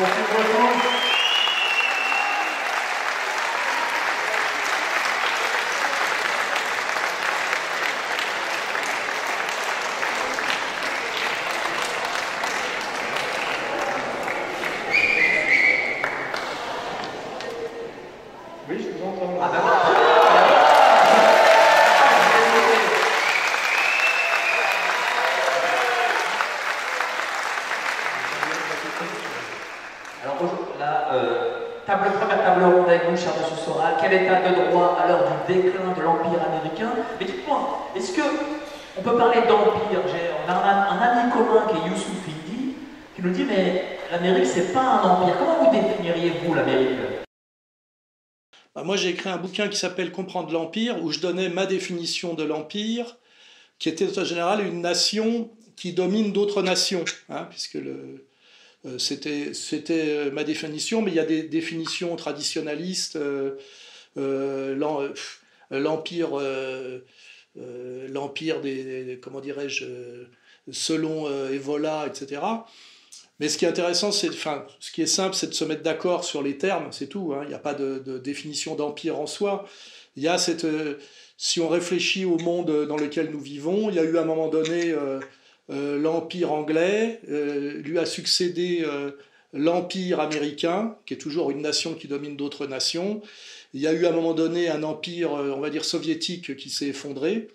j'ai écrit un bouquin qui s'appelle Comprendre l'Empire, où je donnais ma définition de l'Empire, qui était en général une nation qui domine d'autres nations, hein, puisque euh, c'était, c'était euh, ma définition, mais il y a des définitions traditionnalistes, euh, l'empire, l'empire des, comment dirais-je, selon Evola, etc. Mais ce qui est intéressant, c'est, enfin, ce qui est simple, c'est de se mettre d'accord sur les termes, c'est tout. Hein. Il n'y a pas de, définition d'empire en soi. Il y a cette, euh, si on réfléchit au monde dans lequel nous vivons, il y a eu à un moment donné euh, euh, l'empire anglais, lui a succédé l'empire américain, qui est toujours une nation qui domine d'autres nations. Il y a eu à un moment donné un empire, on va dire soviétique, qui s'est effondré.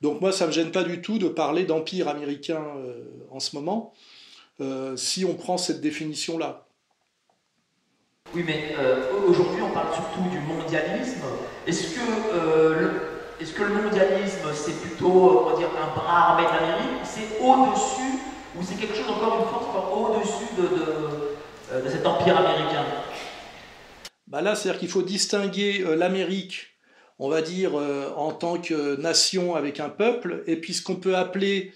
Donc moi, ça me gêne pas du tout de parler d'empire américain en ce moment. Euh, si on prend cette définition-là. Oui, mais euh, aujourd'hui, on parle surtout du mondialisme. Est-ce que, euh, le, est-ce que le mondialisme, c'est plutôt on dire, un bras armé de l'Amérique? C'est au-dessus Ou c'est quelque chose, encore une fois, au-dessus de, de, cet empire américain? Bah Là, c'est-à-dire qu'il faut distinguer l'Amérique, on va dire, en tant que nation avec un peuple, et puis ce qu'on peut appeler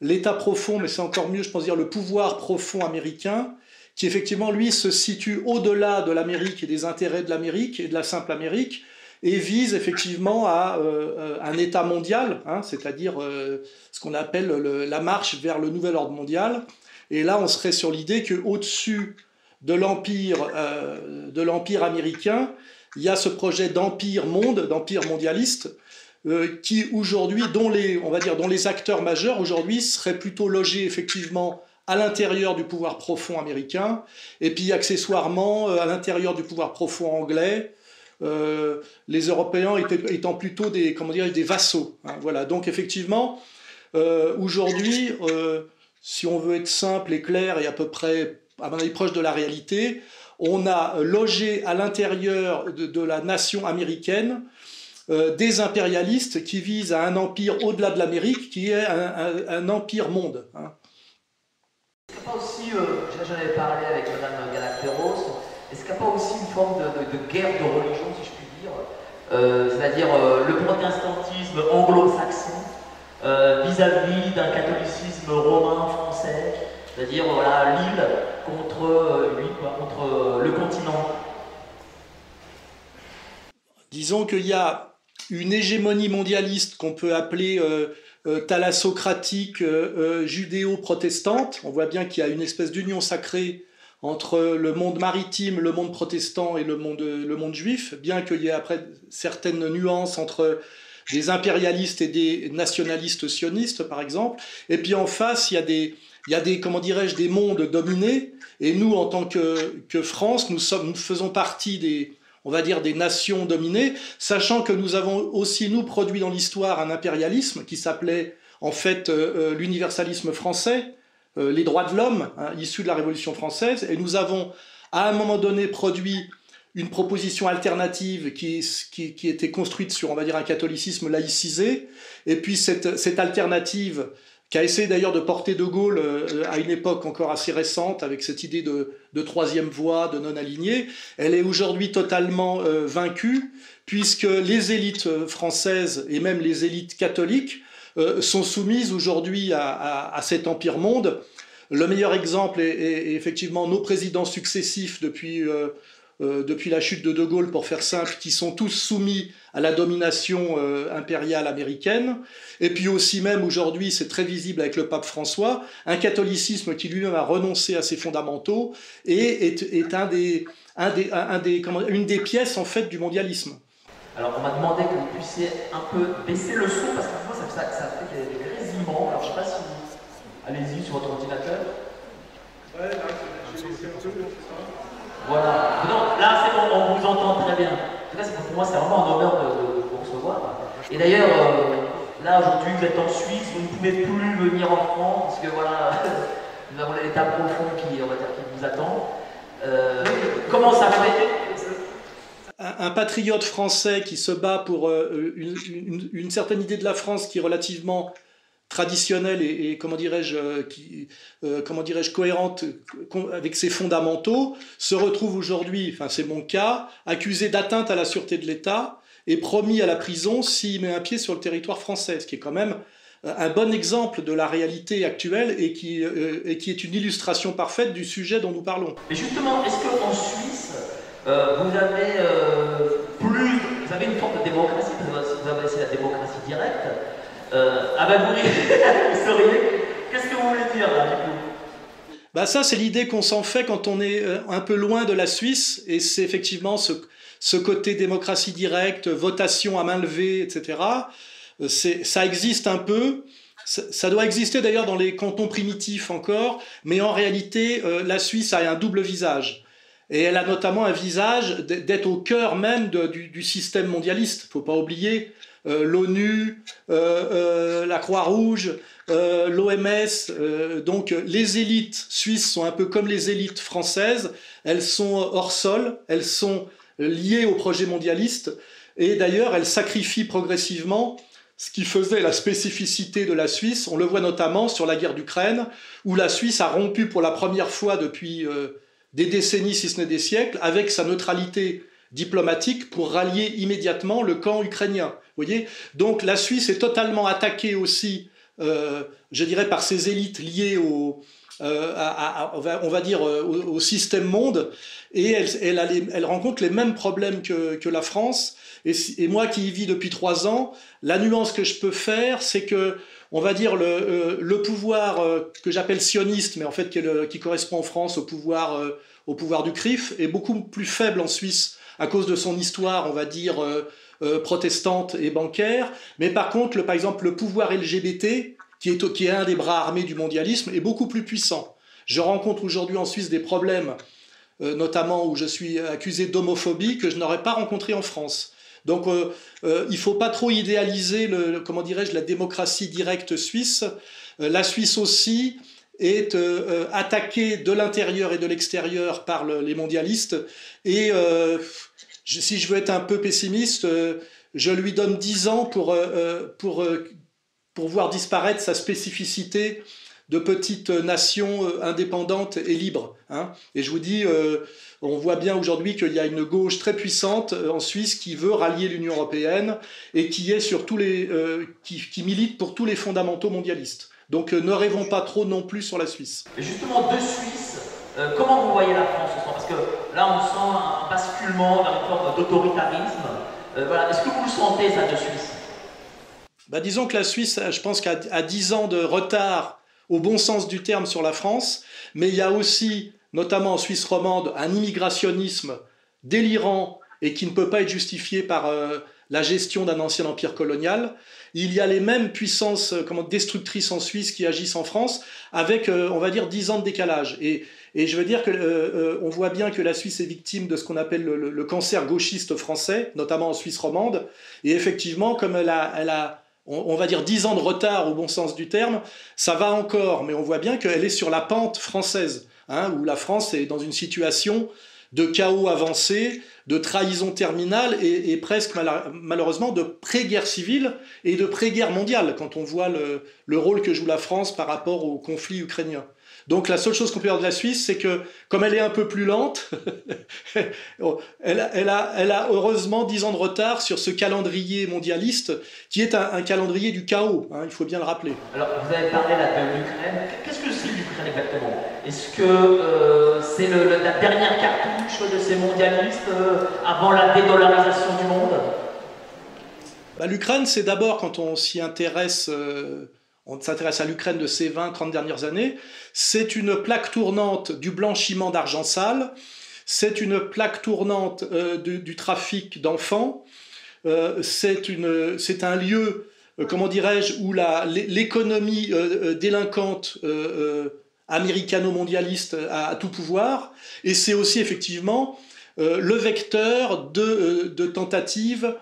l'État profond, mais c'est encore mieux, je pense dire, le pouvoir profond américain, qui effectivement, lui, se situe au-delà de l'Amérique et des intérêts de l'Amérique et de la simple Amérique, et vise effectivement à euh, un État mondial, hein, c'est-à-dire euh, ce qu'on appelle la marche vers le nouvel ordre mondial. Et là, on serait sur l'idée qu'au-dessus de l'empire euh, de l'empire américain, il y a ce projet d'empire monde, d'empire mondialiste, euh, qui aujourd'hui, dont les, on va dire, dont les acteurs majeurs aujourd'hui seraient plutôt logés effectivement à l'intérieur du pouvoir profond américain, et puis accessoirement euh, à l'intérieur du pouvoir profond anglais, euh, les Européens étant plutôt des, comment dire, des vassaux. Hein, voilà. Donc effectivement, aujourd'hui, si on veut être simple et clair et à peu près, à mon avis, proche de la réalité, on a logé à l'intérieur de, la nation américaine euh, des impérialistes qui visent à un empire au-delà de l'Amérique, qui est un, empire monde. Hein. Est-ce qu'il n'y a pas aussi, euh, j'en avais parlé avec Mme Galacteros, est-ce qu'il n'y a pas aussi une forme de, guerre de religion, si je puis dire, euh, c'est-à-dire le protestantisme anglo-saxon vis-à-vis d'un catholicisme romain français, c'est-à-dire voilà, l'île contre, lui, contre le continent? Disons qu'il y a une hégémonie mondialiste qu'on peut appeler euh, euh, thalassocratique euh, judéo-protestante. On voit bien qu'il y a une espèce d'union sacrée entre le monde maritime, le monde protestant et le monde, le monde juif, bien qu'il y ait après certaines nuances entre des impérialistes et des nationalistes sionistes, par exemple. Et puis en face, il y a des, il y a des comment dirais-je, des mondes dominés. Et nous, en tant que, que France, nous, sommes, nous faisons partie des, on va dire, des nations dominées, sachant que nous avons aussi, nous, produit dans l'histoire un impérialisme qui s'appelait en fait euh, euh, l'universalisme français, euh, les droits de l'homme, hein, issus de la Révolution française, et nous avons à un moment donné produit une proposition alternative qui, qui, était construite sur, on va dire, un catholicisme laïcisé, et puis cette, cette alternative qui a essayé d'ailleurs de porter De Gaulle à une époque encore assez récente avec cette idée de, troisième voie, de non-aligné, elle est aujourd'hui totalement vaincue, puisque les élites françaises et même les élites catholiques euh, sont soumises aujourd'hui à, cet empire monde. Le meilleur exemple est, effectivement nos présidents successifs depuis, euh, euh, depuis la chute de De Gaulle, pour faire simple, qui sont tous soumis à la domination impériale américaine. Et puis aussi même aujourd'hui, c'est très visible avec le pape François, un catholicisme qui lui-même a renoncé à ses fondamentaux et est, un des, un des, un des, une des pièces en fait du mondialisme. Alors on m'a demandé que vous puissiez un peu baisser le son parce que moi ça, ça, fait des, des, grésillements. Alors je ne sais pas si vous. Allez-y sur votre ordinateur. Ouais, là, Voilà. Là c'est bon, on vous entend très bien. En tout cas, pour moi c'est vraiment un honneur de, vous recevoir. Et d'ailleurs, euh, là aujourd'hui vous êtes en Suisse, vous ne pouvez plus venir en France parce que voilà, nous avons l'état profond qui, on va dire, qui vous attend. Euh, comment ça fait un, patriote français qui se bat pour euh, une, certaine idée de la France qui est relativement traditionnelle et, comment dirais-je euh, euh, comment dirais-je cohérente avec ses fondamentaux se retrouve aujourd'hui enfin c'est mon cas accusé d'atteinte à la sûreté de l'État et promis à la prison s'il met un pied sur le territoire français ce qui est quand même un bon exemple de la réalité actuelle et qui, est une illustration parfaite du sujet dont nous parlons. Mais justement, est-ce qu'en Suisse, euh, vous avez euh, plus, vous avez une forme de démocratie, vous avez la démocratie directe. Euh, ah vous souriez. Qu'est-ce que vous voulez dire là, du coup? Bah ça, c'est l'idée qu'on s'en fait quand on est un peu loin de la Suisse, et c'est effectivement ce, ce, côté démocratie directe, votation à main levée, etc. Ça existe un peu. Ça doit exister d'ailleurs dans les cantons primitifs encore, mais en réalité, la Suisse a un double visage. Et elle a notamment un visage d'être au cœur même du, système mondialiste. Il ne faut pas oublier euh, l'ONU, euh, euh, la Croix-Rouge, l'OMS. donc les élites suisses sont un peu comme les élites françaises. Elles sont hors sol, elles sont liées au projet mondialiste. Et d'ailleurs, elles sacrifient progressivement ce qui faisait la spécificité de la Suisse. On le voit notamment sur la guerre d'Ukraine, où la Suisse a rompu pour la première fois depuis des décennies, si ce n'est des siècles, avec sa neutralité diplomatique pour rallier immédiatement le camp ukrainien. voyez? Donc la Suisse est totalement attaquée aussi, euh, je dirais, par ses élites liées au, euh, on, va, dire, euh, au, système monde, et elle, elle, rencontre les mêmes problèmes que, la France. Et, et, moi qui y vis depuis trois ans, la nuance que je peux faire, c'est que on va dire, le, euh, le pouvoir euh, que j'appelle sioniste, mais en fait qui, correspond en France au pouvoir, euh, au pouvoir du CRIF, est beaucoup plus faible en Suisse à cause de son histoire, on va dire, protestante et bancaire. Mais par contre, par exemple, le pouvoir LGBT, qui est un des bras armés du mondialisme, est beaucoup plus puissant. Je rencontre aujourd'hui en Suisse des problèmes, notamment où je suis accusé d'homophobie, que je n'aurais pas rencontré en France. Donc euh, euh, il ne faut pas trop idéaliser la démocratie directe suisse. Euh, la Suisse aussi est attaquée de l'intérieur et de l'extérieur par les mondialistes. Et si je veux être un peu pessimiste, je lui donne 10 ans pour, pour, pour voir disparaître sa spécificité de petite nation indépendante et libre. Hein. Et je vous dis, on voit bien aujourd'hui qu'il y a une gauche très puissante euh, en Suisse qui veut rallier l'Union européenne et qui, est sur tous les, euh, qui, milite pour tous les fondamentaux mondialistes. Donc euh, ne rêvons pas trop non plus sur la Suisse. Et justement, de Suisse, comment vous voyez la France Parce que là, on sent un basculement vers une forme d'autoritarisme. voilà. Est-ce que vous le sentez, ça, de Suisse? Bah, Disons que la Suisse, je pense qu'à 10 ans de retard, au bon sens du terme, sur la France, mais il y a aussi notamment en Suisse romande, un immigrationnisme délirant et qui ne peut pas être justifié par euh, la gestion d'un ancien empire colonial. Il y a les mêmes puissances comment, destructrices en Suisse qui agissent en France, avec, on va dire, 10 ans de décalage. Et, et je veux dire que on voit bien que la Suisse est victime de ce qu'on appelle le, cancer gauchiste français, notamment en Suisse romande. Et effectivement, comme elle elle a on, va dire 10 ans de retard au bon sens du terme, ça va encore, mais on voit bien qu'elle est sur la pente française, hein, où la France est dans une situation de chaos avancé, de trahison terminale et, presque malheureusement de pré-guerre civile et de pré-guerre mondiale, quand on voit le, rôle que joue la France par rapport au conflit ukrainien. Donc la seule chose qu'on peut dire de la Suisse, c'est que comme elle est un peu plus lente, elle, a, heureusement 10 ans de retard sur ce calendrier mondialiste qui est un, calendrier du chaos, hein, il faut bien le rappeler. Alors vous avez parlé là de l'Ukraine. Qu'est-ce que c'est l'Ukraine exactement? Est-ce que euh, c'est la dernière cartouche de ces mondialistes euh, avant la dédollarisation du monde? Bah, L'Ukraine, c'est d'abord quand on s'y intéresse... Euh, on s'intéresse à l'Ukraine de ces 20-30 dernières années, c'est une plaque tournante du blanchiment d'argent sale, c'est une plaque tournante euh, du, trafic d'enfants, euh, c'est un lieu, euh, comment dirais-je, où l'économie délinquante américano-mondialiste a, tout pouvoir, et c'est aussi effectivement le vecteur de, tentatives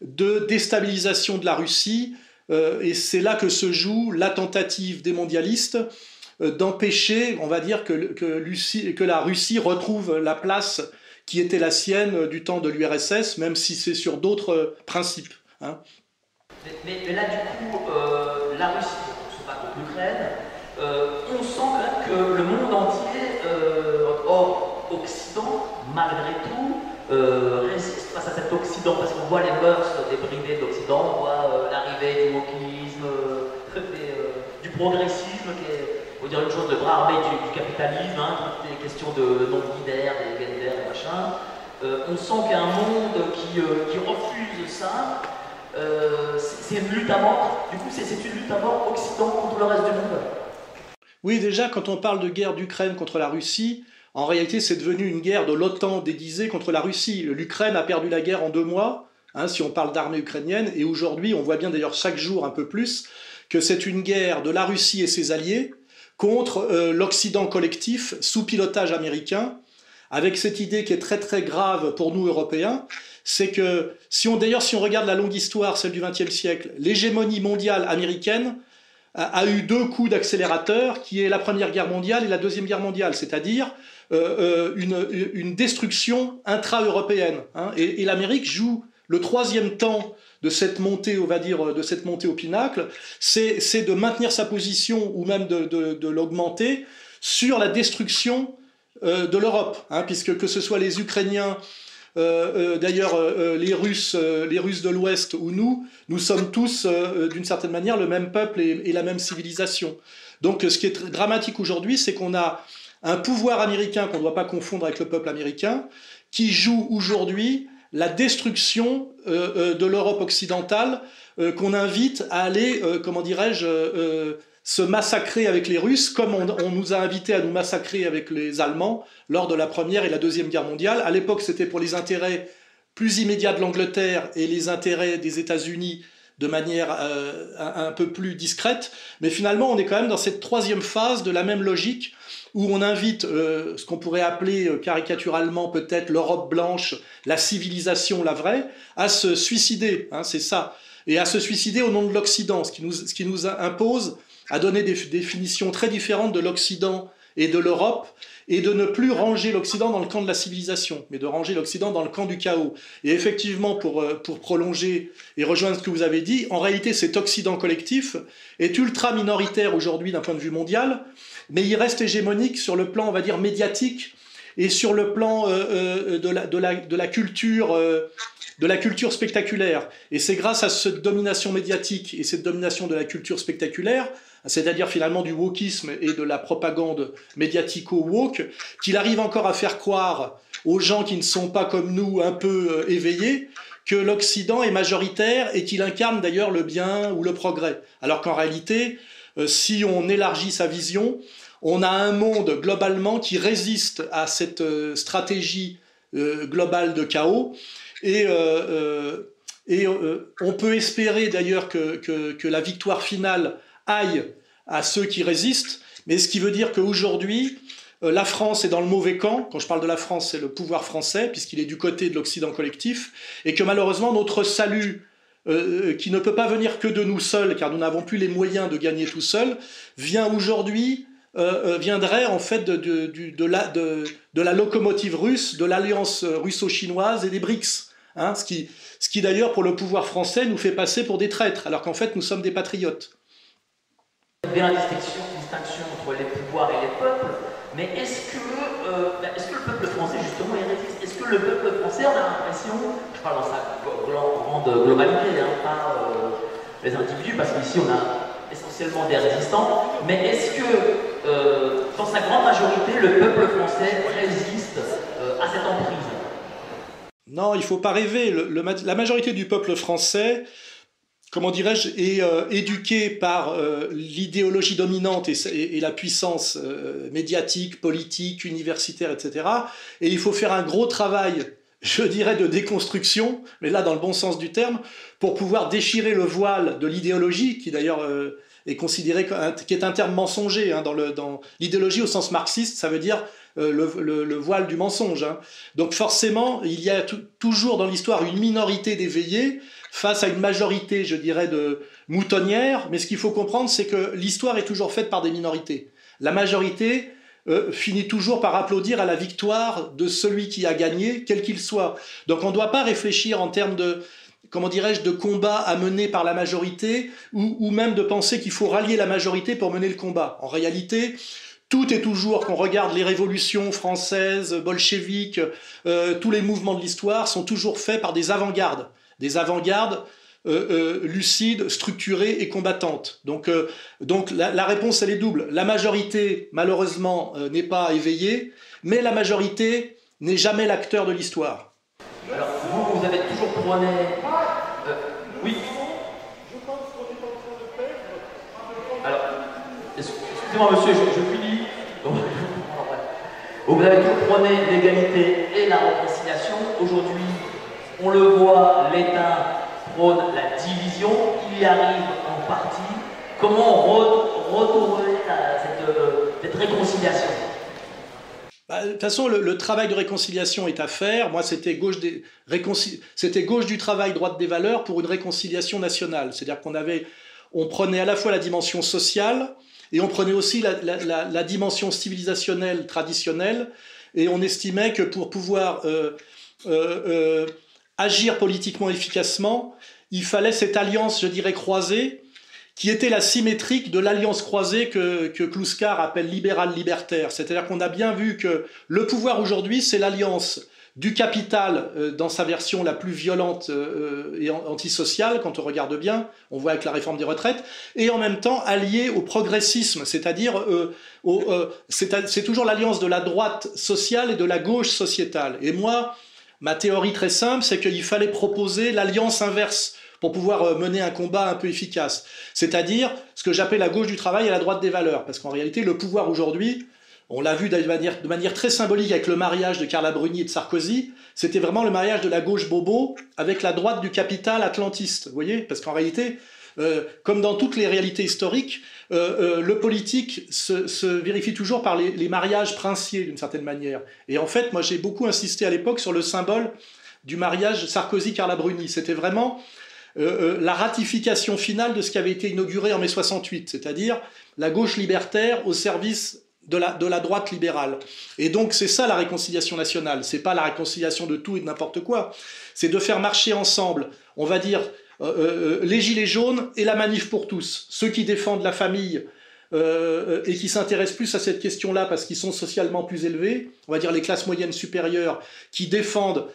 de déstabilisation de la Russie, et c'est là que se joue la tentative des mondialistes euh, d'empêcher, on va dire, que, que, la Russie retrouve la place qui était la sienne du temps de l'URSS, même si c'est sur d'autres principes. Hein. Mais, là, du coup, euh, la Russie, c'est pas contre l'Ukraine, on sent quand même que le monde entier, hors Occident, malgré tout, résiste face à cet Occident, parce qu'on voit les mœurs débridées d'Occident, on voit l'arrivée du wokisme, euh, euh, du progressisme, qui est, on dire, une chose de bras armé du, capitalisme, hein, toutes les questions de non-binaire, des Gender machin. Euh, on sent qu'il y a un monde qui refuse ça. c'est une lutte à mort. Du coup, c'est une lutte à mort Occident contre le reste du monde. Oui, déjà, quand on parle de guerre d'Ukraine contre la Russie, en réalité, c'est devenu une guerre de l'OTAN déguisée contre la Russie. L'Ukraine a perdu la guerre en deux mois. Hein, si on parle d'armée ukrainienne. Et aujourd'hui, on voit bien d'ailleurs chaque jour un peu plus que c'est une guerre de la Russie et ses alliés contre euh, l'Occident collectif sous pilotage américain, avec cette idée qui est très très grave pour nous Européens, c'est que si on d'ailleurs si on regarde la longue histoire, celle du XXe siècle, l'hégémonie mondiale américaine a, eu deux coups d'accélérateur, qui est la Première Guerre mondiale et la Deuxième Guerre mondiale, c'est-à-dire euh, euh, une, destruction intra-européenne. Hein. et l'Amérique joue le troisième temps de cette montée, on va dire, de cette montée au pinacle, c'est de maintenir sa position ou même de, l'augmenter sur la destruction euh, de l'Europe, hein, puisque que ce soit les Ukrainiens, euh, euh, d'ailleurs les Russes, les Russes de l'Ouest ou nous, nous sommes tous d'une certaine manière le même peuple et, la même civilisation. Donc ce qui est dramatique aujourd'hui, c'est qu'on a un pouvoir américain qu'on ne doit pas confondre avec le peuple américain, qui joue aujourd'hui la destruction euh, euh, de l'Europe occidentale euh, qu'on invite à aller, comment dirais-je, se massacrer avec les Russes, comme on, nous a invités à nous massacrer avec les Allemands lors de la Première et la Deuxième Guerre mondiale. À l'époque, c'était pour les intérêts plus immédiats de l'Angleterre et les intérêts des États-Unis de manière un, un, peu plus discrète. Mais finalement, on est quand même dans cette troisième phase de la même logique où on invite euh, ce qu'on pourrait appeler euh, caricaturalement peut-être l'Europe blanche, la civilisation, la vraie, à se suicider, hein, c'est ça, et à se suicider au nom de l'Occident, ce, ce qui nous impose à donner des définitions très différentes de l'Occident et de l'Europe, et de ne plus ranger l'Occident dans le camp de la civilisation, mais de ranger l'Occident dans le camp du chaos. Et effectivement, pour, euh, pour prolonger et rejoindre ce que vous avez dit, en réalité, cet Occident collectif est ultra minoritaire aujourd'hui d'un point de vue mondial, mais il reste hégémonique sur le plan, on va dire, médiatique et sur le plan euh, euh, de, la, culture. De la culture spectaculaire. Et c'est grâce à cette domination médiatique et cette domination de la culture spectaculaire c'est-à-dire finalement du wokisme et de la propagande médiatico-woke, qu'il arrive encore à faire croire aux gens qui ne sont pas comme nous un peu euh, éveillés que l'Occident est majoritaire et qu'il incarne d'ailleurs le bien ou le progrès. Alors qu'en réalité, euh, si on élargit sa vision, on a un monde globalement qui résiste à cette euh, stratégie globale de chaos et Et on peut espérer d'ailleurs que, la victoire finale aille à ceux qui résistent, mais ce qui veut dire qu'aujourd'hui, la France est dans le mauvais camp. Quand je parle de la France, c'est le pouvoir français, puisqu'il est du côté de l'Occident collectif, et que malheureusement, notre salut euh, euh, qui ne peut pas venir que de nous seuls, car nous n'avons plus les moyens de gagner tout seuls, vient aujourd'hui, euh, viendrait en fait de, la, de, la, locomotive russe, de l'alliance russo-chinoise et des BRICS. Hein, ce qui, ce qui d'ailleurs pour le pouvoir français nous fait passer pour des traîtres, alors qu'en fait nous sommes des patriotes. Bien la distinction, distinction entre les pouvoirs et les peuples, mais est-ce que, ben, est-ce que le peuple français justement est résiste Est-ce que le peuple français, on a l'impression, je parle dans sa grande globalité, hein, pas euh, les individus, parce qu'ici on a essentiellement des résistants, mais est-ce que euh, dans sa grande majorité, le peuple français résiste euh, à cette emprise? Non, il ne faut pas rêver. la majorité du peuple français comment dirais-je, est éduqué par l'idéologie dominante et, la puissance médiatique, politique, universitaire, etc. Et il faut faire un gros travail je dirais, de déconstruction, mais là dans le bon sens du terme, pour pouvoir déchirer le voile de l'idéologie, qui d'ailleurs euh, est considéré, qui est un terme mensonger, hein, dans l'idéologie au sens marxiste, ça veut dire euh, le, voile du mensonge. Hein. Donc forcément, il y a toujours dans l'histoire une minorité d'éveillés face à une majorité, je dirais, de moutonnières, mais ce qu'il faut comprendre, c'est que l'histoire est toujours faite par des minorités. La majorité, euh, finit toujours par applaudir à la victoire de celui qui a gagné, quel qu'il soit. Donc on ne doit pas réfléchir en termes de, comment dirais-je, de combat à mener par la majorité, ou, même de penser qu'il faut rallier la majorité pour mener le combat. En réalité, tout est toujours, qu'on regarde les révolutions françaises, bolcheviques, euh, tous les mouvements de l'histoire sont toujours faits par des avant-gardes. Des avant-gardes euh, euh, lucide, structurée et combattante. Donc, donc la, réponse, elle est double. La majorité, malheureusement, n'est pas éveillée, mais la majorité n'est jamais l'acteur de l'histoire. Alors, vous, vous avez toujours prôné... oui Alors, excusez-moi monsieur, je, je finis. Vous avez toujours prôné l'égalité et la réconciliation. Aujourd'hui, on le voit, l'État prône la division, il y arrive en partie. Comment retourner à cette, réconciliation? Bah, de toute façon, le, travail de réconciliation est à faire. Moi, c'était gauche, gauche du travail, droite des valeurs pour une réconciliation nationale. C'est-à-dire qu'on avait, on prenait à la fois la dimension sociale et on prenait aussi la, dimension civilisationnelle traditionnelle. Et on estimait que pour pouvoir euh, euh, euh, agir politiquement efficacement, il fallait cette alliance, je dirais, croisée, qui était la symétrique de l'alliance croisée que, que appelle libéral-libertaire. C'est-à-dire qu'on a bien vu que le pouvoir aujourd'hui, c'est l'alliance du capital euh, dans sa version la plus violente euh, et antisociale, quand on regarde bien, on voit avec la réforme des retraites, et en même temps allié au progressisme, c'est-à-dire euh, c'est toujours l'alliance de la droite sociale et de la gauche sociétale. Et moi, Ma théorie très simple, c'est qu'il fallait proposer l'alliance inverse pour pouvoir euh, mener un combat un peu efficace. C'est-à-dire ce que j'appelle la gauche du travail et la droite des valeurs. Parce qu'en réalité, le pouvoir aujourd'hui, on l'a vu de manière, très symbolique avec le mariage de Carla Bruni et de Sarkozy, c'était vraiment le mariage de la gauche bobo avec la droite du capital atlantiste. Vous voyez? Parce qu'en réalité, euh, comme dans toutes les réalités historiques, euh, euh, le politique se, vérifie toujours par les, mariages princiers d'une certaine manière. Et en fait, moi j'ai beaucoup insisté à l'époque sur le symbole du mariage Sarkozy-Carla Bruni. C'était vraiment la ratification finale de ce qui avait été inauguré en mai 68, c'est-à-dire la gauche libertaire au service de la, droite libérale. Et donc c'est ça la réconciliation nationale. C'est pas la réconciliation de tout et de n'importe quoi. C'est de faire marcher ensemble, on va dire, euh, euh, les Gilets jaunes et la manif pour tous. Ceux qui défendent la famille euh, et qui s'intéressent plus à cette question-là parce qu'ils sont socialement plus élevés, on va dire les classes moyennes supérieures, qui défendent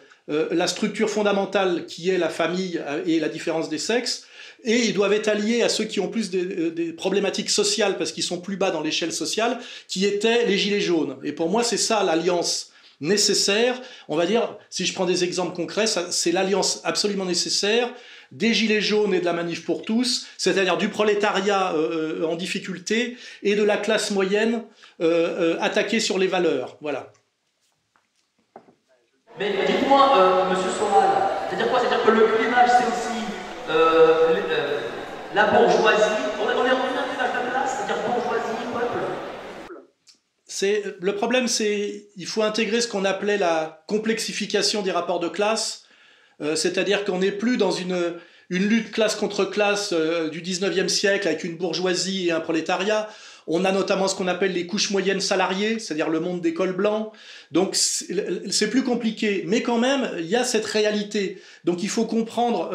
la structure fondamentale qui est la famille et la différence des sexes, et ils doivent être alliés à ceux qui ont plus des, problématiques sociales parce qu'ils sont plus bas dans l'échelle sociale, qui étaient les gilets jaunes. Et pour moi, c'est ça l'alliance nécessaire. On va dire, si je prends des exemples concrets, c'est l'alliance absolument nécessaire des gilets jaunes et de la manif pour tous, c'est-à-dire du prolétariat euh, euh, en difficulté et de la classe moyenne euh, attaquée sur les valeurs. Voilà. Mais dites-moi, Monsieur Soral, C'est-à-dire quoi? C'est-à-dire que le clivage, c'est aussi euh, euh, la bourgeoisie. On est, on un clivage de classe, c'est-à-dire bourgeoisie, peuple. Le problème, c'est il faut intégrer ce qu'on appelait la complexification des rapports de classe, euh, c'est-à-dire qu'on n'est plus dans une, lutte classe contre classe du 19e siècle avec une bourgeoisie et un prolétariat. On a notamment ce qu'on appelle les couches moyennes salariées, c'est-à-dire le monde des cols blancs. Donc c'est plus compliqué, mais quand même, il y a cette réalité. Donc il faut comprendre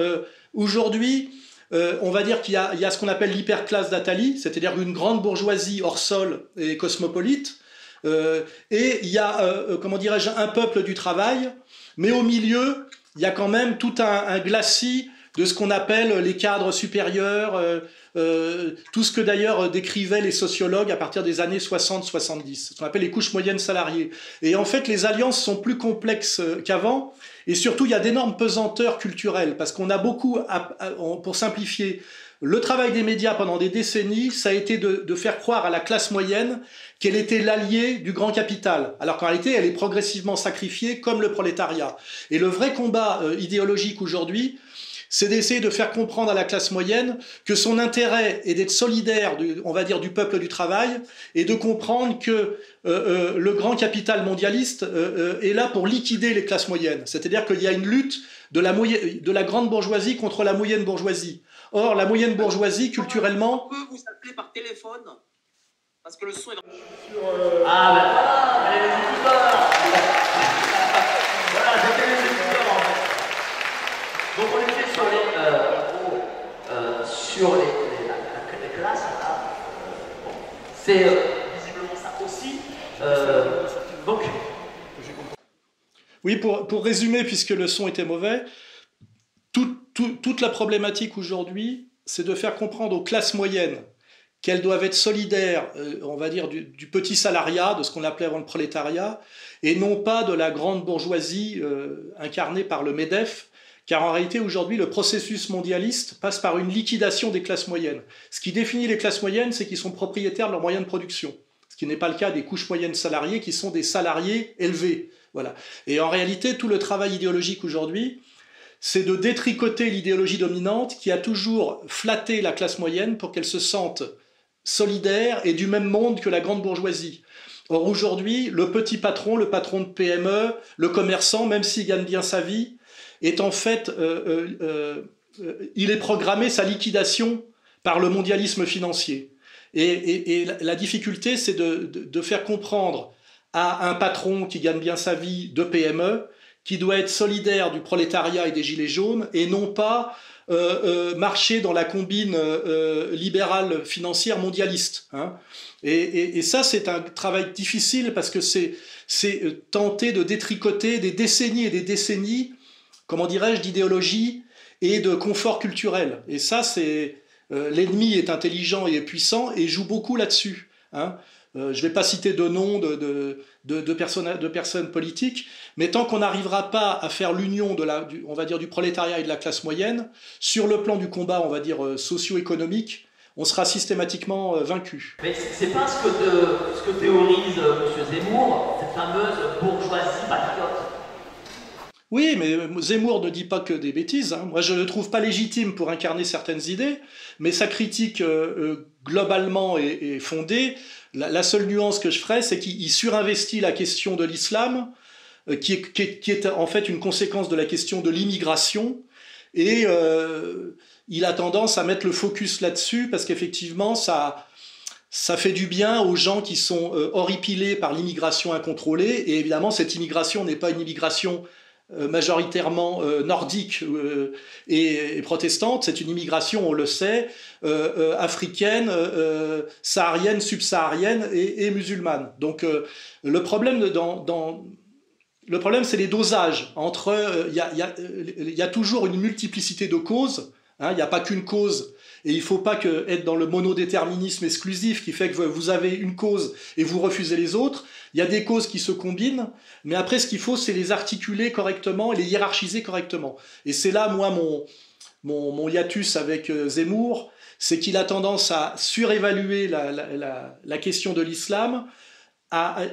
aujourd'hui, euh, on va dire qu'il y a, y a ce qu'on appelle l'hyperclasse d'Atali, c'est-à-dire une grande bourgeoisie hors sol et cosmopolite. Euh, et il y a, euh, comment dirais-je, un peuple du travail, mais au milieu, il y a quand même tout un, un glacis de ce qu'on appelle les cadres supérieurs, euh, euh, tout ce que d'ailleurs décrivaient les sociologues à partir des années 60-70, ce qu'on appelle les couches moyennes salariées. Et en fait, les alliances sont plus complexes euh, qu'avant, et surtout, il y a d'énormes pesanteurs culturelles, parce qu'on a beaucoup, pour simplifier, le travail des médias pendant des décennies, ça a été de, faire croire à la classe moyenne qu'elle était l'allié du grand capital, alors qu'en réalité, elle est progressivement sacrifiée comme le prolétariat. Et le vrai combat euh, idéologique aujourd'hui, c'est d'essayer de faire comprendre à la classe moyenne que son intérêt est d'être solidaire, du, on va dire, du peuple du travail, et de comprendre que euh, euh, le grand capital mondialiste euh, est là pour liquider les classes moyennes. C'est-à-dire qu'il y a une lutte de la, moyenne, de la grande bourgeoisie contre la moyenne bourgeoisie. Or, la moyenne bourgeoisie, culturellement... On peut vous appeler par téléphone parce que le son est... Ah, ben voilà, allez, les écouteurs Voilà, c'était les écouteurs en fait. Donc on était euh, euh, sur les, les, la, la, les classes. Bon. C'est euh, visiblement ça aussi. Euh, donc. Oui, pour, pour résumer, puisque le son était mauvais, tout, tout, toute la problématique aujourd'hui, c'est de faire comprendre aux classes moyennes qu'elles doivent être solidaires, euh, on va dire, du, petit salariat, de ce qu'on appelait avant le prolétariat, et non pas de la grande bourgeoisie euh, incarnée par le MEDEF, car en réalité, aujourd'hui, le processus mondialiste passe par une liquidation des classes moyennes. Ce qui définit les classes moyennes, c'est qu'ils sont propriétaires de leurs moyens de production, ce qui n'est pas le cas des couches moyennes salariées, qui sont des salariés élevés. Voilà. Et en réalité, tout le travail idéologique aujourd'hui, c'est de détricoter l'idéologie dominante qui a toujours flatté la classe moyenne pour qu'elle se sente solidaire et du même monde que la grande bourgeoisie. Or aujourd'hui, le petit patron, le patron de PME, le commerçant, même s'il gagne bien sa vie, est en fait, euh, euh, euh, il est programmé sa liquidation par le mondialisme financier. Et, la difficulté, c'est de, faire comprendre à un patron qui gagne bien sa vie de PME qui doit être solidaire du prolétariat et des gilets jaunes et non pas marcher dans la combine libérale financière mondialiste. Hein. Et, ça, c'est un travail difficile parce que c'est tenter de détricoter des décennies et des décennies, comment dirais-je, d'idéologie et de confort culturel. Et ça, c'est l'ennemi est intelligent et est puissant et joue beaucoup là-dessus. Hein. Euh, je ne vais pas citer de noms de, personnes, politiques, mais tant qu'on n'arrivera pas à faire l'union de la, du, on va dire, du prolétariat et de la classe moyenne, sur le plan du combat, on va dire, euh, socio-économique, on sera systématiquement euh, vaincu. Mais c'est pas ce que, ce que théorise M. Zemmour, cette fameuse bourgeoisie patriote. Oui, mais Zemmour ne dit pas que des bêtises. Hein. Moi, je ne le trouve pas légitime pour incarner certaines idées, mais sa critique euh, euh, globalement est, est fondée. La, seule nuance que je ferais, c'est qu'il surinvestit la question de l'islam, euh, qui, est, en fait une conséquence de la question de l'immigration, et il a tendance à mettre le focus là-dessus, parce qu'effectivement, ça, ça fait du bien aux gens qui sont horripilés par l'immigration incontrôlée, et évidemment, cette immigration n'est pas une immigration majoritairement euh, nordique euh, et, protestante, c'est une immigration, on le sait, africaine, saharienne, subsaharienne et, musulmane. Donc le problème dans, dans le problème, c'est les dosages. Entre, il y a, y, y, a, toujours une multiplicité de causes. Hein, il n'y a pas qu'une cause et il ne faut pas être dans le monodéterminisme exclusif qui fait que vous avez une cause et vous refusez les autres. Il y a des causes qui se combinent, mais après, ce qu'il faut, c'est les articuler correctement et les hiérarchiser correctement. Et c'est là, moi, mon, mon, hiatus avec euh, Zemmour, c'est qu'il a tendance à surévaluer la, question de l'islam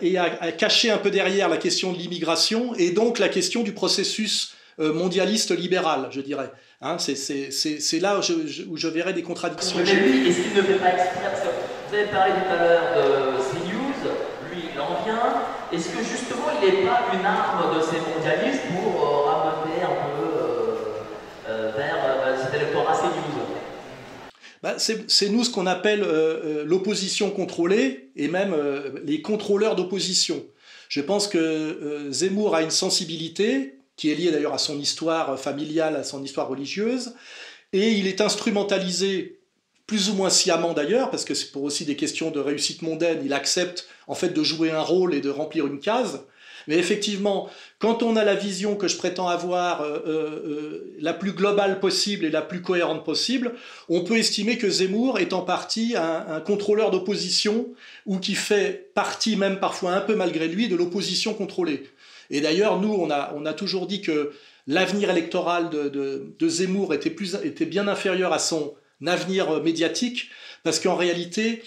et à, à, cacher un peu derrière la question de l'immigration et donc la question du processus mondialiste libéral, je dirais. Hein, c'est là où je, où je, verrais des contradictions. Mais lui, est-ce qu'il ne fait pas exprès Parce que vous avez parlé tout à l'heure de CNews, lui, il en vient. Est-ce que justement, il n'est pas une arme de ces mondialistes pour euh, ramener un peu euh, euh, vers cet électorat CNews? Bah, c'est nous ce qu'on appelle l'opposition contrôlée et même les contrôleurs d'opposition. Je pense que Zemmour a une sensibilité qui est liée d'ailleurs à son histoire familiale, à son histoire religieuse, et il est instrumentalisé plus ou moins sciemment d'ailleurs, parce que c'est pour aussi des questions de réussite mondaine, il accepte en fait de jouer un rôle et de remplir une case. Mais effectivement, quand on a la vision que je prétends avoir euh, euh, euh, la plus globale possible et la plus cohérente possible, on peut estimer que Zemmour est en partie un contrôleur d'opposition ou qui fait partie, même parfois un peu malgré lui, de l'opposition contrôlée. Et d'ailleurs, nous, on a, toujours dit que l'avenir électoral de, Zemmour était, bien inférieur à son avenir euh, médiatique, parce qu'en réalité,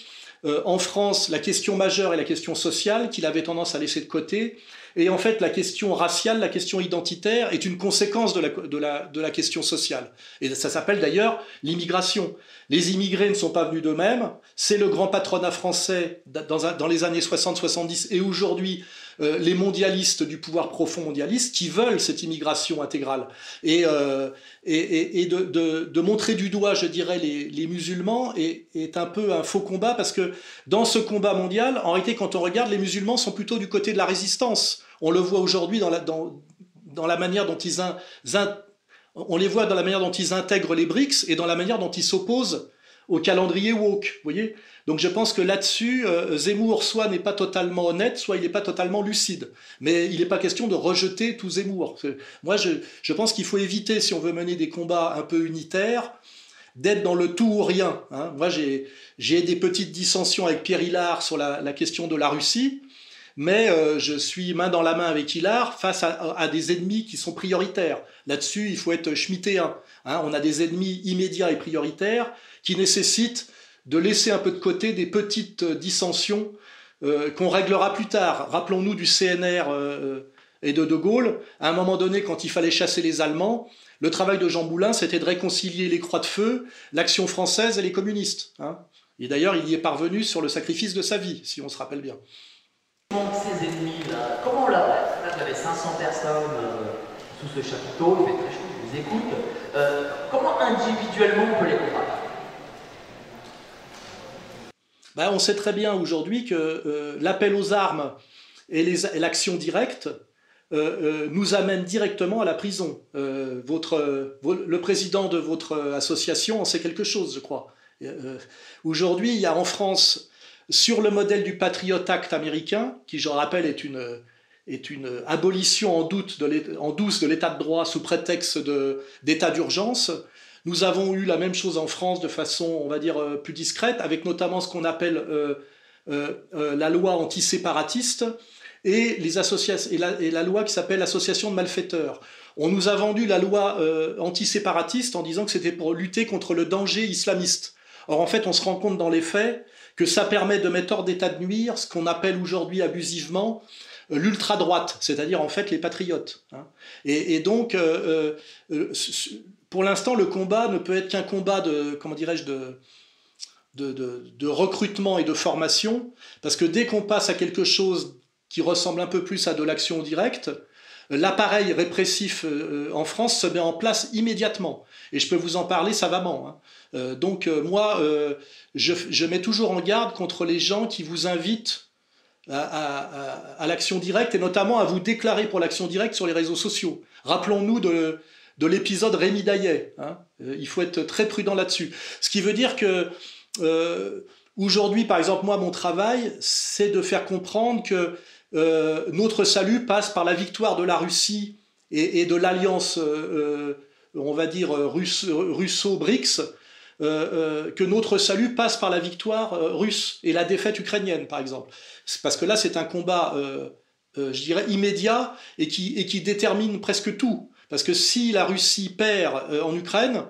euh, en France, la question majeure est la question sociale, qu'il avait tendance à laisser de côté, et en fait, la question raciale, la question identitaire est une conséquence de la, question sociale. Et ça s'appelle d'ailleurs l'immigration. Les immigrés ne sont pas venus d'eux-mêmes, c'est le grand patronat français dans les années 60-70 et aujourd'hui euh, les mondialistes du pouvoir profond mondialiste qui veulent cette immigration intégrale. Et, euh, et, de, de, de, montrer du doigt, je dirais, les, les musulmans est, est, un peu un faux combat parce que dans ce combat mondial, en réalité, quand on regarde, les musulmans sont plutôt du côté de la résistance. On le voit aujourd'hui dans la, dans, dans la manière dont ils... on les voit dans la manière dont ils intègrent les BRICS et dans la manière dont ils s'opposent au calendrier woke. Vous voyez donc je pense que là-dessus, euh, Zemmour soit n'est pas totalement honnête, soit il n'est pas totalement lucide. Mais il n'est pas question de rejeter tout Zemmour. Moi, je, je pense qu'il faut éviter, si on veut mener des combats un peu unitaires, d'être dans le tout ou rien. Hein. Moi, j'ai des petites dissensions avec Pierre Hillard sur la, question de la Russie, mais euh, je suis main dans la main avec Hillard face à, à des ennemis qui sont prioritaires. Là-dessus, il faut être schmittéen. Hein. On a des ennemis immédiats et prioritaires qui nécessitent de laisser un peu de côté des petites euh, dissensions euh, qu'on réglera plus tard. Rappelons-nous du CNR euh, et de De Gaulle. À un moment donné, quand il fallait chasser les Allemands, le travail de Jean Boulin, c'était de réconcilier les croix de feu, l'action française et les communistes. Hein. Et d'ailleurs, il y est parvenu sur le sacrifice de sa vie, si on se rappelle bien. Ces ennemis-là, comment là, là, vous avez 500 personnes sous ce chapiteau, il fait très chaud, je vous écoute. comment individuellement on peut les combattre? Bah, on sait très bien aujourd'hui que euh, l'appel aux armes et l'action directe euh, euh, nous amène directement à la prison. Le président de votre association en sait quelque chose, je crois. aujourd'hui, il y a en France, sur le modèle du Patriot Act américain, qui, je rappelle, est une, abolition en douce de l'état de droit sous prétexte d'état d'urgence, nous avons eu la même chose en France de façon, on va dire, euh, plus discrète, avec notamment ce qu'on appelle euh, euh, la loi antiséparatiste et, les associations, et, la, et la loi qui s'appelle l'association de malfaiteurs. On nous a vendu la loi antiséparatiste en disant que c'était pour lutter contre le danger islamiste. Or, en fait, on se rend compte dans les faits que ça permet de mettre hors d'état de nuire ce qu'on appelle aujourd'hui abusivement l'ultra-droite, c'est-à-dire en fait les patriotes. Hein. Et, et, donc, euh, euh, pour l'instant, le combat ne peut être qu'un combat de, comment dirais-je, de, de, recrutement et de formation, parce que dès qu'on passe à quelque chose qui ressemble un peu plus à de l'action directe, l'appareil répressif euh, en France se met en place immédiatement. Et je peux vous en parler savamment. Hein. Euh, donc euh, moi, je, mets toujours en garde contre les gens qui vous invitent à l'action directe et notamment à vous déclarer pour l'action directe sur les réseaux sociaux. Rappelons-nous de, de l'épisode Rémi Daillet. Hein. Euh, il faut être très prudent là-dessus. Ce qui veut dire que euh, aujourd'hui, par exemple, moi, mon travail, c'est de faire comprendre que euh, notre salut passe par la victoire de la Russie et, de l'alliance, on va dire, russo-BRICS, que notre salut passe par la victoire russe et la défaite ukrainienne, par exemple. Parce que là, c'est un combat, je dirais, immédiat et qui, et qui détermine presque tout. Parce que si la Russie perd euh, en Ukraine,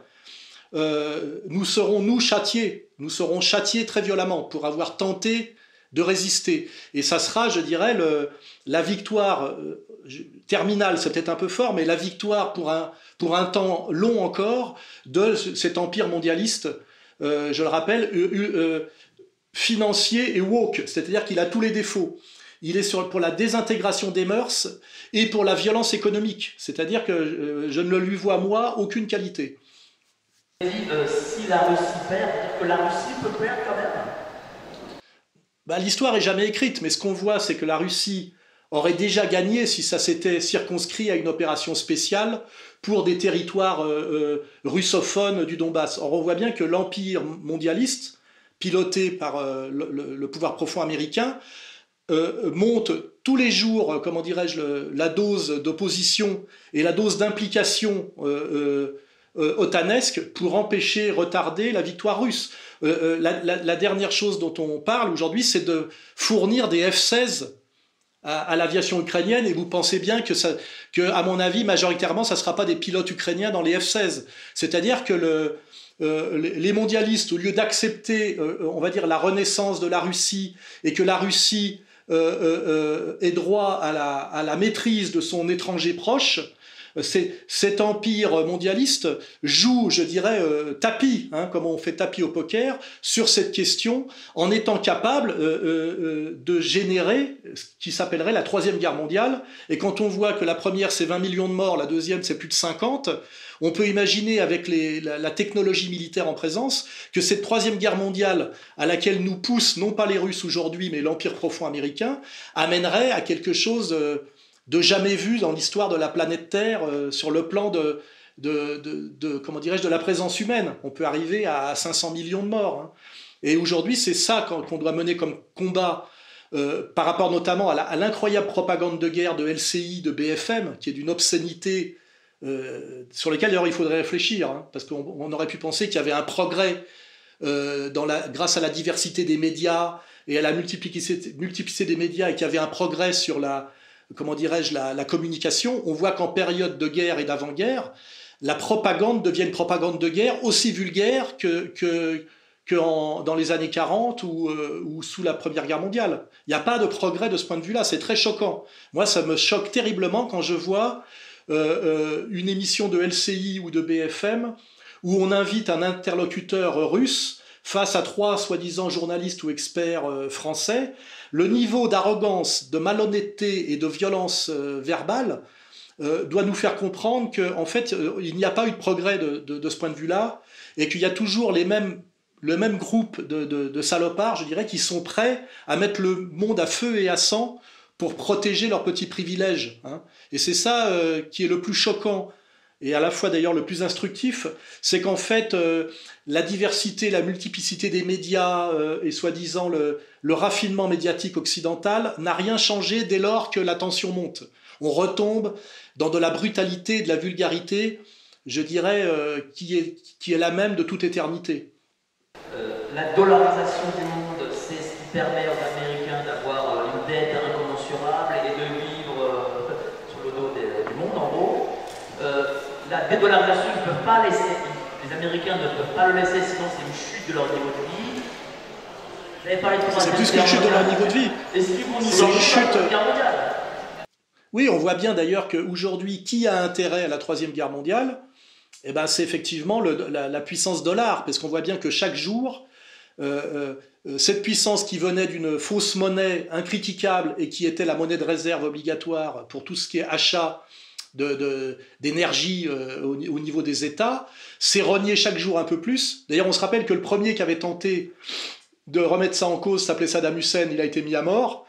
euh, nous serons, nous, châtiés. Nous serons châtiés très violemment pour avoir tenté de résister. Et ça sera, je dirais, la victoire terminale, c'est peut-être un peu fort, mais la victoire pour un, pour un temps long encore de cet empire mondialiste, je le rappelle, financier et woke, c'est-à-dire qu'il a tous les défauts. Il est sur, pour la désintégration des mœurs et pour la violence économique, c'est-à-dire que je ne lui vois, moi, aucune qualité. Euh, si la Russie perd, que la Russie peut perdre quand même bah, L'histoire est jamais écrite, mais ce qu'on voit, c'est que la Russie aurait déjà gagné si ça s'était circonscrit à une opération spéciale pour des territoires euh, euh, russophones du Donbass. Or, on voit bien que l'empire mondialiste, piloté par le, pouvoir profond américain, monte tous les jours, comment dirais-je, la dose d'opposition et la dose d'implication euh, otanesque pour empêcher, retarder la victoire russe. Euh, euh, la, dernière chose dont on parle aujourd'hui, c'est de fournir des F-16 à, l'aviation ukrainienne, et vous pensez bien que, ça, que, à mon avis, majoritairement, ça ne sera pas des pilotes ukrainiens dans les F-16. C'est-à-dire que le, les mondialistes, au lieu d'accepter, on va dire, la renaissance de la Russie, et que la Russie ait droit à la, à la, maîtrise de son étranger proche, cet empire mondialiste joue, je dirais, euh, tapis, hein, comme on fait tapis au poker, sur cette question, en étant capable euh, euh, de générer ce qui s'appellerait la troisième guerre mondiale. Et quand on voit que la première c'est 20 millions de morts, la deuxième c'est plus de 50, on peut imaginer avec la, technologie militaire en présence que cette troisième guerre mondiale à laquelle nous poussent non pas les Russes aujourd'hui mais l'empire profond américain amènerait à quelque chose de jamais vu dans l'histoire de la planète Terre euh, sur le plan de, comment dirais-je, de la présence humaine. On peut arriver à 500 millions de morts. Hein. Et aujourd'hui, c'est ça qu'on doit mener comme combat euh, par rapport notamment à l'incroyable propagande de guerre de LCI, de BFM, qui est d'une obscénité euh, sur laquelle d'ailleurs il faudrait réfléchir, hein, parce qu'on aurait pu penser qu'il y avait un progrès dans la, grâce à la diversité des médias et à la multiplicité, multiplicité des médias, et qu'il y avait un progrès sur la, comment dirais-je, la, communication, on voit qu'en période de guerre et d'avant-guerre, la propagande devient une propagande de guerre aussi vulgaire que, que, dans les années 40 euh, ou, sous la Première Guerre mondiale. Il n'y a pas de progrès de ce point de vue-là, c'est très choquant. Moi, ça me choque terriblement quand je vois euh, euh, une émission de LCI ou de BFM où on invite un interlocuteur russe face à trois soi-disant journalistes ou experts français le niveau d'arrogance, de malhonnêteté et de violence euh, verbale euh, doit nous faire comprendre qu'en en fait, euh, il n'y a pas eu de progrès de, ce point de vue-là, et qu'il y a toujours les mêmes, le même groupe de, salopards, je dirais, qui sont prêts à mettre le monde à feu et à sang pour protéger leurs petits privilèges. Hein. Et c'est ça qui est le plus choquant et à la fois d'ailleurs le plus instructif, c'est qu'en fait, la diversité, la multiplicité des médias euh, et soi-disant le, raffinement médiatique occidental n'a rien changé dès lors que la tension monte. On retombe dans de la brutalité, de la vulgarité, je dirais, euh, qui, est, qui est la même de toute éternité. la dollarisation du monde, c'est ce qui permet aux Américains d'avoir une dette incommensurable et de vivre sur le dos du monde, en gros la dédollarisation, ne peuvent pas laisser, les Américains ne peuvent pas le laisser, sinon c'est une chute de leur niveau de vie. C'est plus qu'une chute de leur niveau de vie. C'est une chute. oui, on voit bien d'ailleurs qu'aujourd'hui, qui a intérêt à la Troisième Guerre mondiale? Eh ben, C'est effectivement la, puissance dollar, parce qu'on voit bien que chaque jour, euh, euh, cette puissance qui venait d'une fausse monnaie incritiquable et qui était la monnaie de réserve obligatoire pour tout ce qui est achat d'énergie euh, au, niveau des États, s'est renié chaque jour un peu plus. D'ailleurs, on se rappelle que le premier qui avait tenté de remettre ça en cause s'appelait Saddam Hussein, il a été mis à mort,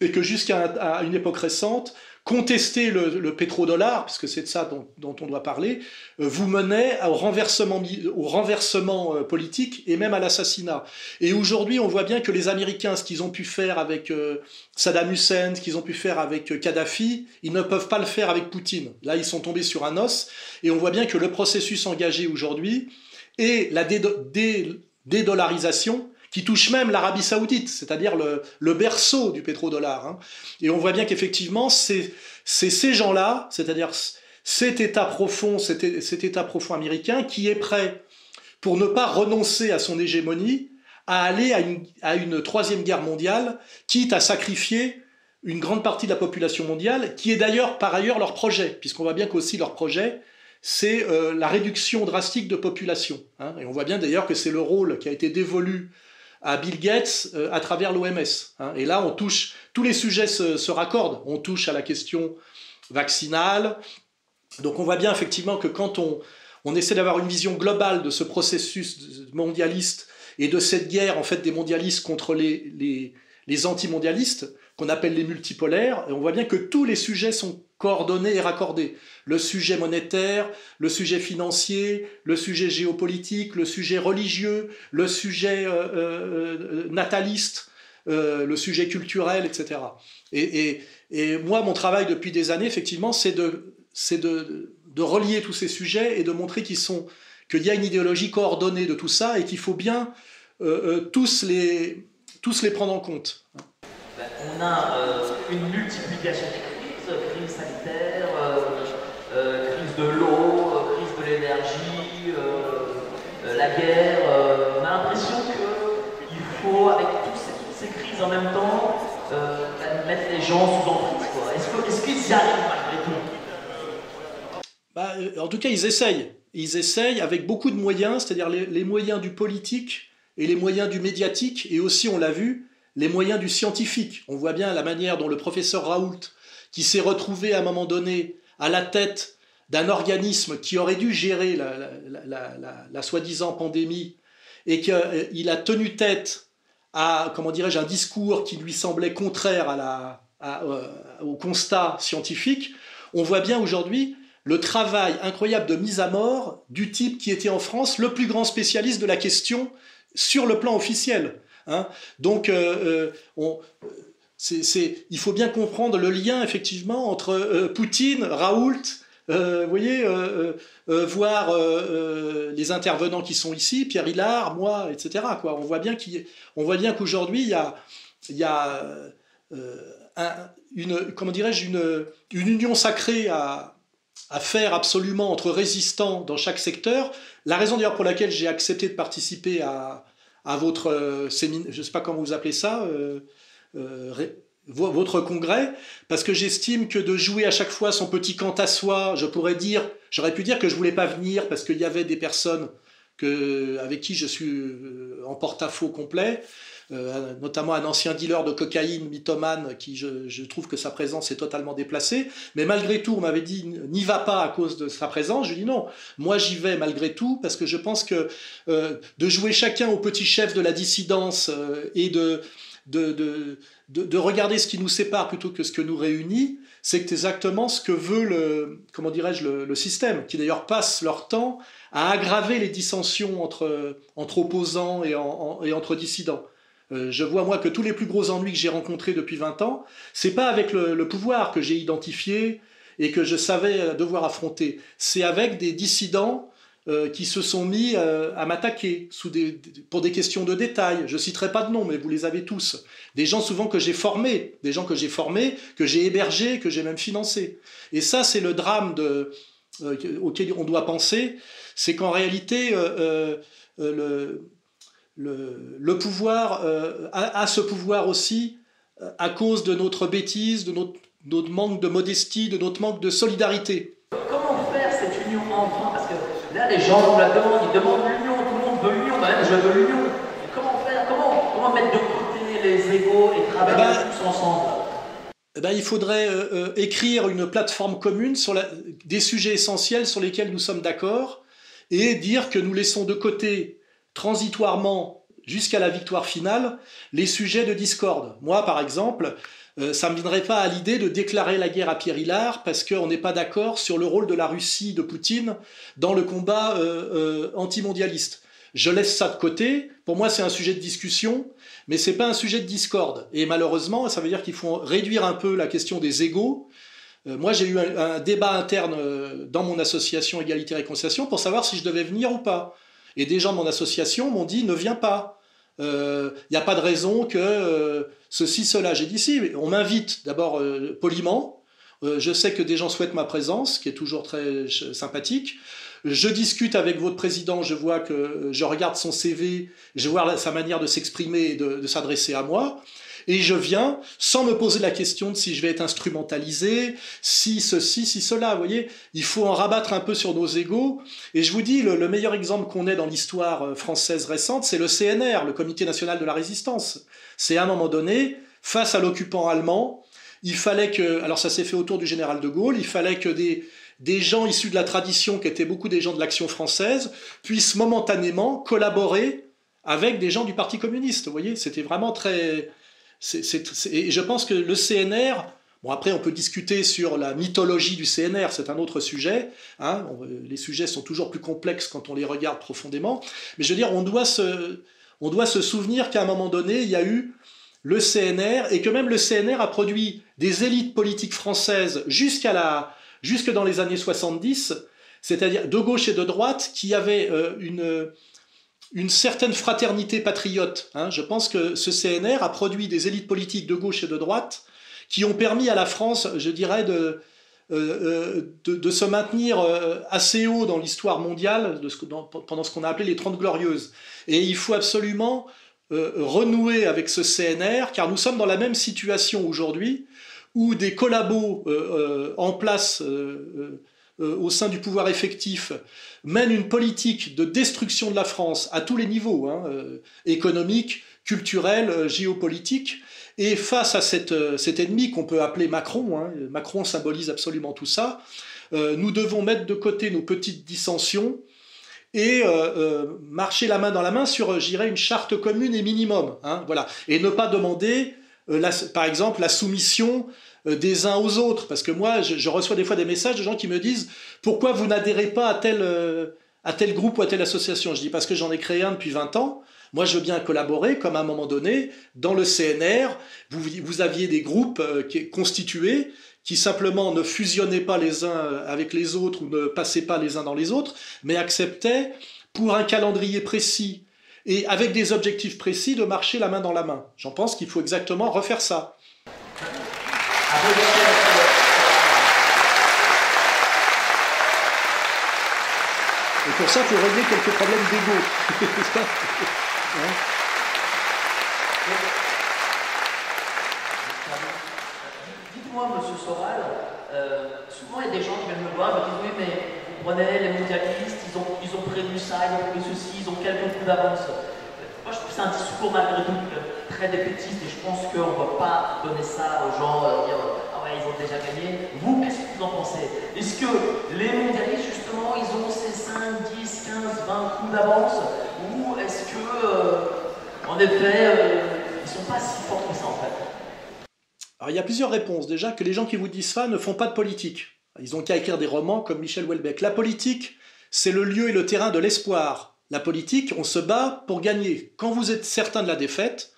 et que jusqu'à une époque récente, contester le, pétrodollar, puisque c'est de ça dont, on doit parler, euh, vous menait au renversement, au renversement euh, politique et même à l'assassinat. Et aujourd'hui, on voit bien que les Américains, ce qu'ils ont pu faire avec euh, Saddam Hussein, ce qu'ils ont pu faire avec Kadhafi, ils ne peuvent pas le faire avec Poutine. Là, ils sont tombés sur un os, et on voit bien que le processus engagé aujourd'hui est la dédollarisation qui touche même l'Arabie saoudite, c'est-à-dire le, berceau du pétrodollar. Hein. Et on voit bien qu'effectivement, c'est ces gens-là, c'est-à-dire cet État profond, cet, État profond américain, qui est prêt, pour ne pas renoncer à son hégémonie, à aller à une, troisième guerre mondiale, quitte à sacrifier une grande partie de la population mondiale, qui est d'ailleurs par ailleurs leur projet, puisqu'on voit bien qu'aussi leur projet, c'est euh, la réduction drastique de population. Hein. et on voit bien d'ailleurs que c'est le rôle qui a été dévolu à Bill Gates euh, à travers l'OMS. Hein. et là, on touche, tous les sujets se, se, raccordent. On touche à la question vaccinale. Donc on voit bien effectivement que quand on, on essaie d'avoir une vision globale de ce processus mondialiste et de cette guerre en fait des mondialistes contre les, les, les anti-mondialistes, qu'on appelle les multipolaires, on voit bien que tous les sujets sont coordonnés et raccordés. Le sujet monétaire, le sujet financier, le sujet géopolitique, le sujet religieux, le sujet euh, euh, nataliste, euh, le sujet culturel, etc. Et, moi, mon travail depuis des années, effectivement, c'est de, de, de, relier tous ces sujets et de montrer qu'ils sont qu'il y a une idéologie coordonnée de tout ça et qu'il faut bien tous, les, tous les prendre en compte on a une multiplication guerre. on a l'impression qu'il faut, avec toutes ces, crises en même temps, bah, mettre les gens sous emprise. Est-ce qu'ils y arrivent malgré tout? Bah, En tout cas, ils essayent. Ils essayent avec beaucoup de moyens, c'est-à-dire les moyens du politique et les moyens du médiatique, et aussi, on l'a vu, les moyens du scientifique. On voit bien la manière dont le professeur Raoult, qui s'est retrouvé à un moment donné à la tête d'un organisme qui aurait dû gérer la, soi-disant pandémie, et qu'il euh, a tenu tête à, comment dirais-je, un discours qui lui semblait contraire euh, au constat scientifique, on voit bien aujourd'hui le travail incroyable de mise à mort du type qui était en France le plus grand spécialiste de la question sur le plan officiel. Hein. Donc, euh, il faut bien comprendre le lien effectivement entre Poutine, Raoult, vous voyez, voir les intervenants qui sont ici, Pierre Hillard, moi, etc. Quoi. On voit bien qu'aujourd'hui il y a, il y a une, comment dirais-je, une, une, union sacrée à, à, faire absolument entre résistants dans chaque secteur. La raison d'ailleurs pour laquelle j'ai accepté de participer à, à votre euh, séminaire, je ne sais pas comment vous appelez ça, euh, euh, votre congrès, parce que j'estime que de jouer à chaque fois son petit quant à soi, je pourrais dire, j'aurais pu dire que je voulais pas venir parce qu'il y avait des personnes que, avec qui je suis en porte-à-faux complet, euh, notamment un ancien dealer de cocaïne, mythomane, qui je, trouve que sa présence est totalement déplacée. Mais malgré tout, on m'avait dit n'y va pas à cause de sa présence. Je dis non, moi j'y vais malgré tout parce que je pense que euh, de jouer chacun au petit chef de la dissidence euh, et de de, de, de, regarder ce qui nous sépare plutôt que ce que nous réunit, c'est exactement ce que veut le, comment dirais-je, le, système, qui d'ailleurs passe leur temps à aggraver les dissensions entre, entre opposants et, entre dissidents. Euh, je vois moi que tous les plus gros ennuis que j'ai rencontrés depuis 20 ans, c'est pas avec le, pouvoir que j'ai identifié et que je savais devoir affronter, c'est avec des dissidents euh, qui se sont mis euh, à m'attaquer pour des questions de détail. Je citerai pas de nom, mais vous les avez tous. Des gens souvent que j'ai formés, des gens que j'ai formés, que j'ai hébergés, que j'ai même financés. Et ça, c'est le drame auquel on doit penser, c'est qu'en réalité, le, pouvoir euh, a, ce pouvoir aussi euh, à cause de notre bêtise, de notre, manque de modestie, de notre manque de solidarité. Comment faire cette union que là, les gens nous la demandent, ils demandent l'union, tout le monde veut l'union, ben, je veux l'union. Comment faire? Comment, mettre de côté les égaux et travailler eh ben, tous ensemble? eh ben, il faudrait euh, écrire une plateforme commune sur des sujets essentiels sur lesquels nous sommes d'accord et dire que nous laissons de côté transitoirement jusqu'à la victoire finale les sujets de discorde. Moi, par exemple, euh, ça ne me viendrait pas à l'idée de déclarer la guerre à Pierre Hillard parce qu'on n'est pas d'accord sur le rôle de la Russie de Poutine dans le combat euh, euh, antimondialiste. Je laisse ça de côté. Pour moi, c'est un sujet de discussion, mais c'est pas un sujet de discorde. Et malheureusement, ça veut dire qu'il faut réduire un peu la question des égaux. moi, j'ai eu un, un, débat interne dans mon association Égalité et Réconciliation pour savoir si je devais venir ou pas. Et des gens de mon association m'ont dit ne viens pas. Il euh, n'y a pas de raison que euh, ceci, cela. J'ai dit si, on m'invite d'abord euh, poliment. je sais que des gens souhaitent ma présence, qui est toujours très sympathique. Je discute avec votre président, je vois que je regarde son CV, je vois sa manière de s'exprimer et de s'adresser à moi. Et je viens sans me poser la question de si je vais être instrumentalisé, si ceci, si cela. Vous voyez, il faut en rabattre un peu sur nos égaux. Et je vous dis, le, meilleur exemple qu'on ait dans l'histoire euh, française récente, c'est le CNR, le Comité national de la résistance. C'est à un moment donné, face à l'occupant allemand, il fallait que, alors ça s'est fait autour du général de Gaulle, il fallait que des, des gens issus de la tradition, qui étaient beaucoup des gens de l'action française, puissent momentanément collaborer avec des gens du Parti communiste. Vous voyez, c'était vraiment très, et je pense que le CNR, bon après on peut discuter sur la mythologie du CNR, c'est un autre sujet, hein, les sujets sont toujours plus complexes quand on les regarde profondément, mais je veux dire, on doit se, on doit se souvenir qu'à un moment donné, il y a eu le CNR, et que même le CNR a produit des élites politiques françaises jusqu'à la, jusque dans les années 70, c'est-à-dire de gauche et de droite, qui avaient euh, une une certaine fraternité patriote. Hein. Je pense que ce CNR a produit des élites politiques de gauche et de droite qui ont permis à la France, je dirais, de, euh, euh, se maintenir euh, assez haut dans l'histoire mondiale pendant ce qu'on a appelé les Trente Glorieuses. Et il faut absolument renouer avec ce CNR, car nous sommes dans la même situation aujourd'hui, où des collabos en place euh, au sein du pouvoir effectif mène une politique de destruction de la France à tous les niveaux, hein, euh, économique, culturel, euh, géopolitique. Et face à cet ennemi qu'on peut appeler Macron, hein, Macron symbolise absolument tout ça, nous devons mettre de côté nos petites dissensions et marcher la main dans la main sur, j'irais, une charte commune et minimum. Hein, voilà. Et ne pas demander, par exemple, la soumission euh, des uns aux autres. Parce que moi, je, reçois des fois des messages de gens qui me disent pourquoi vous n'adhérez pas à tel, euh, groupe ou à telle association? Je dis parce que j'en ai créé un depuis 20 ans. Moi, je veux bien collaborer, comme à un moment donné, dans le CNR, vous, aviez des groupes euh, constitués qui simplement ne fusionnaient pas les uns avec les autres ou ne passaient pas les uns dans les autres, mais acceptaient, pour un calendrier précis et avec des objectifs précis, de marcher la main dans la main. J'en pense qu'il faut exactement refaire ça. Et pour ça, il faut régler quelques problèmes d'ego. Dites-moi, monsieur Soral, euh, souvent il y a des gens qui viennent me voir et me disent Oui, mais vous prenez ça, ils ont prévu ceci, ils ont quelques coups d'avance. Moi, je trouve que c'est un discours malgré tout très défaitiste et je pense qu'on ne va pas donner ça aux gens, euh, dire ils ont déjà gagné. Vous, qu'est-ce que vous en pensez? Est-ce que les mondialistes, justement, ils ont ces 5, 10, 15, 20 coups d'avance? Ou est-ce que, euh, en effet, euh, ils ne sont pas si forts que ça, en fait? Alors, il y a plusieurs réponses. Déjà, que les gens qui vous disent ça ne font pas de politique. Ils ont qu'à écrire des romans comme Michel Houellebecq. La politique, c'est le lieu et le terrain de l'espoir. La politique, on se bat pour gagner. Quand vous êtes certain de la défaite,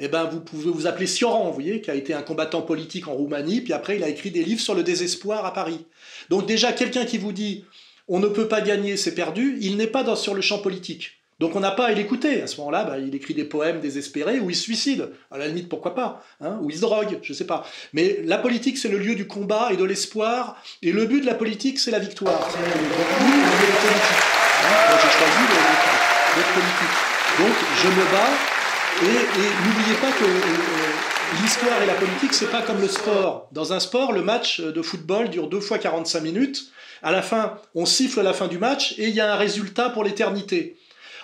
eh ben, vous pouvez vous appeler Sioran, vous voyez, qui a été un combattant politique en Roumanie, puis après il a écrit des livres sur le désespoir à Paris. Donc déjà, quelqu'un qui vous dit on ne peut pas gagner, c'est perdu, il n'est pas dans, sur le champ politique. Donc on n'a pas à l'écouter. À ce moment-là, bah, il écrit des poèmes désespérés ou il se suicide. À la limite, pourquoi pas hein, Ou il se drogue, je sais pas. Mais la politique, c'est le lieu du combat et de l'espoir. Et le but de la politique, c'est la victoire. C'est hein, j'ai choisi d'être politique. Donc je me bats et, n'oubliez pas que euh, euh, l'histoire et la politique, c'est pas comme le sport. Dans un sport, le match de football dure deux fois 45 minutes. À la fin, on siffle la fin du match et il y a un résultat pour l'éternité.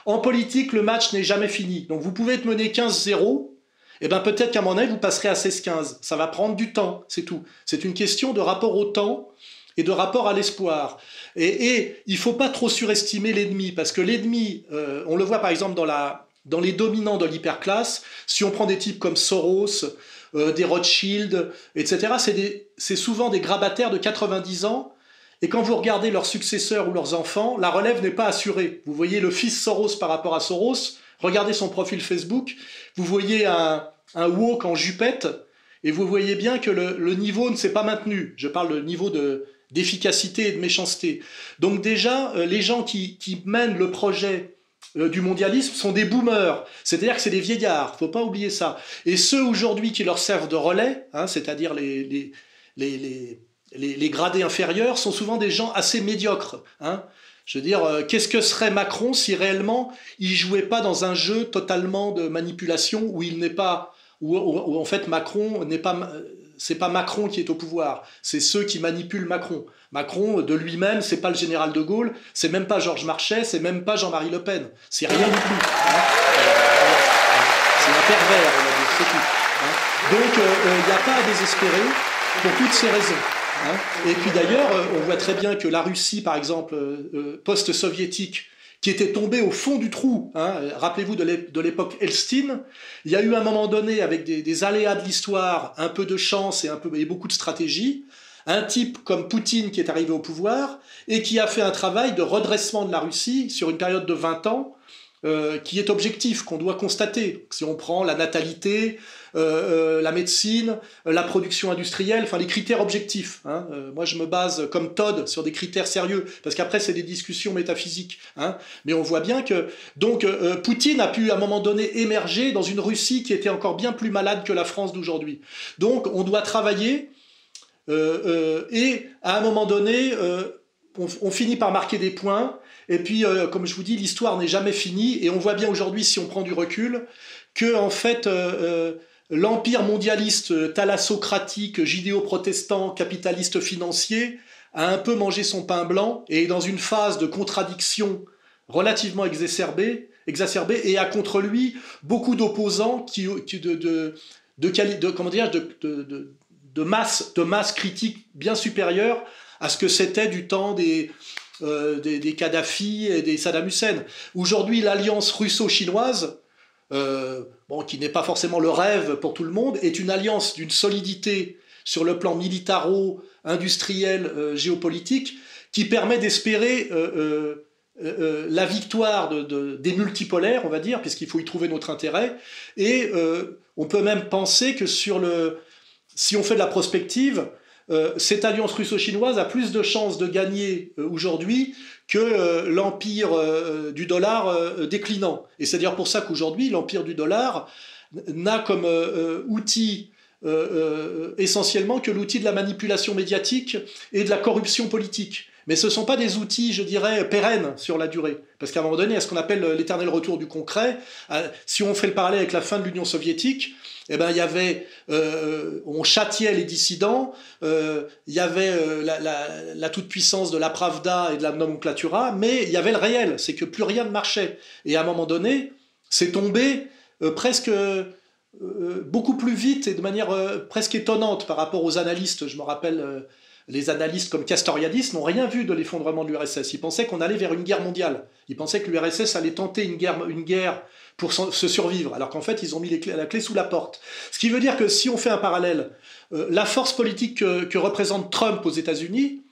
En politique, le match n'est jamais fini. Donc vous pouvez être mené 15-0, et bien peut-être qu'à mon avis, vous passerez à 16-15. Ça va prendre du temps, c'est tout. C'est une question de rapport au temps et de rapport à l'espoir. Et, il ne faut pas trop surestimer l'ennemi, parce que l'ennemi, euh, on le voit par exemple dans les dominants de l'hyperclasse, si on prend des types comme Soros, euh, des Rothschild, etc., c'est souvent des grabataires de 90 ans. Et quand vous regardez leurs successeurs ou leurs enfants, la relève n'est pas assurée. Vous voyez le fils Soros par rapport à Soros, regardez son profil Facebook, vous voyez un, un woke en jupette, et vous voyez bien que le, niveau ne s'est pas maintenu. Je parle de niveau d'efficacité et de méchanceté. Donc déjà, euh, les gens qui, qui mènent le projet euh, du mondialisme sont des boomers, c'est-à-dire que c'est des vieillards, faut pas oublier ça. Et ceux aujourd'hui qui leur servent de relais, hein, c'est-à-dire les, les, les, gradés inférieurs, sont souvent des gens assez médiocres. Hein. Je veux dire, euh, qu'est-ce que serait Macron si réellement il jouait pas dans un jeu totalement de manipulation où il n'est pas, où, en fait Macron n'est pas, c'est pas Macron qui est au pouvoir, c'est ceux qui manipulent Macron. Macron de lui-même, c'est pas le général de Gaulle, c'est même pas Georges Marchais, c'est même pas Jean-Marie Le Pen, c'est rien du tout. C'est un pervers, on va dire, c'est tout. hein. Donc il n'y a pas à désespérer pour toutes ces raisons. Hein. Et puis d'ailleurs, euh, on voit très bien que la Russie, par exemple, euh, euh, post-soviétique, qui était tombée au fond du trou, hein, rappelez-vous de l'ép- de l'époque Elstine, il y a eu un moment donné, avec des, aléas de l'histoire, un peu de chance et, un peu, et beaucoup de stratégie, un type comme Poutine qui est arrivé au pouvoir et qui a fait un travail de redressement de la Russie sur une période de 20 ans, qui est objectif, qu'on doit constater. Si on prend la natalité, euh, euh, la médecine, euh, la production industrielle, enfin les critères objectifs. hein. Moi, je me base comme Todd sur des critères sérieux, parce qu'après, c'est des discussions métaphysiques. hein. Mais on voit bien que donc Poutine a pu à un moment donné émerger dans une Russie qui était encore bien plus malade que la France d'aujourd'hui. Donc, on doit travailler et à un moment donné, on, finit par marquer des points. Et puis, comme je vous dis, l'histoire n'est jamais finie. Et on voit bien aujourd'hui, si on prend du recul, que en fait, l'empire mondialiste euh, thalassocratique, judéo-protestant, capitaliste financier, a un peu mangé son pain blanc et est dans une phase de contradiction relativement exacerbée, et a contre lui beaucoup d'opposants qui, de, de, de, comment dire, de masse, de masse critique bien supérieure à ce que c'était du temps des, euh, des, des Kadhafi et des Saddam Hussein. Aujourd'hui, l'alliance russo-chinoise, euh, bon, qui n'est pas forcément le rêve pour tout le monde, est une alliance d'une solidité sur le plan militaro-industriel, euh, géopolitique, qui permet d'espérer euh, la victoire de, de- des multipolaires, on va dire, puisqu'il faut y trouver notre intérêt. Et on peut même penser que sur le, si on fait de la prospective, euh, cette alliance russo-chinoise a plus de chances de gagner euh, aujourd'hui que euh, l'empire du dollar déclinant. Et c'est d'ailleurs pour ça qu'aujourd'hui, l'empire du dollar n'a comme outil essentiellement que l'outil de la manipulation médiatique et de la corruption politique. Mais ce ne sont pas des outils, je dirais, pérennes sur la durée. Parce qu'à un moment donné, à ce qu'on appelle l'éternel retour du concret, si on fait le parallèle avec la fin de l'Union soviétique, eh ben, il y avait, euh, on châtiait les dissidents, euh, il y avait euh, la, toute-puissance de la Pravda et de la nomenclatura, mais il y avait le réel, c'est que plus rien ne marchait. Et à un moment donné, c'est tombé presque beaucoup plus vite et de manière presque étonnante par rapport aux analystes. Je me rappelle, les analystes comme Castoriadis n'ont rien vu de l'effondrement de l'URSS. Ils pensaient qu'on allait vers une guerre mondiale. Ils pensaient que l'URSS allait tenter une guerre, une guerre pour se survivre, alors qu'en fait, ils ont mis la clé sous la porte. Ce qui veut dire que si on fait un parallèle, euh, la force politique que, représente Trump aux États-Unis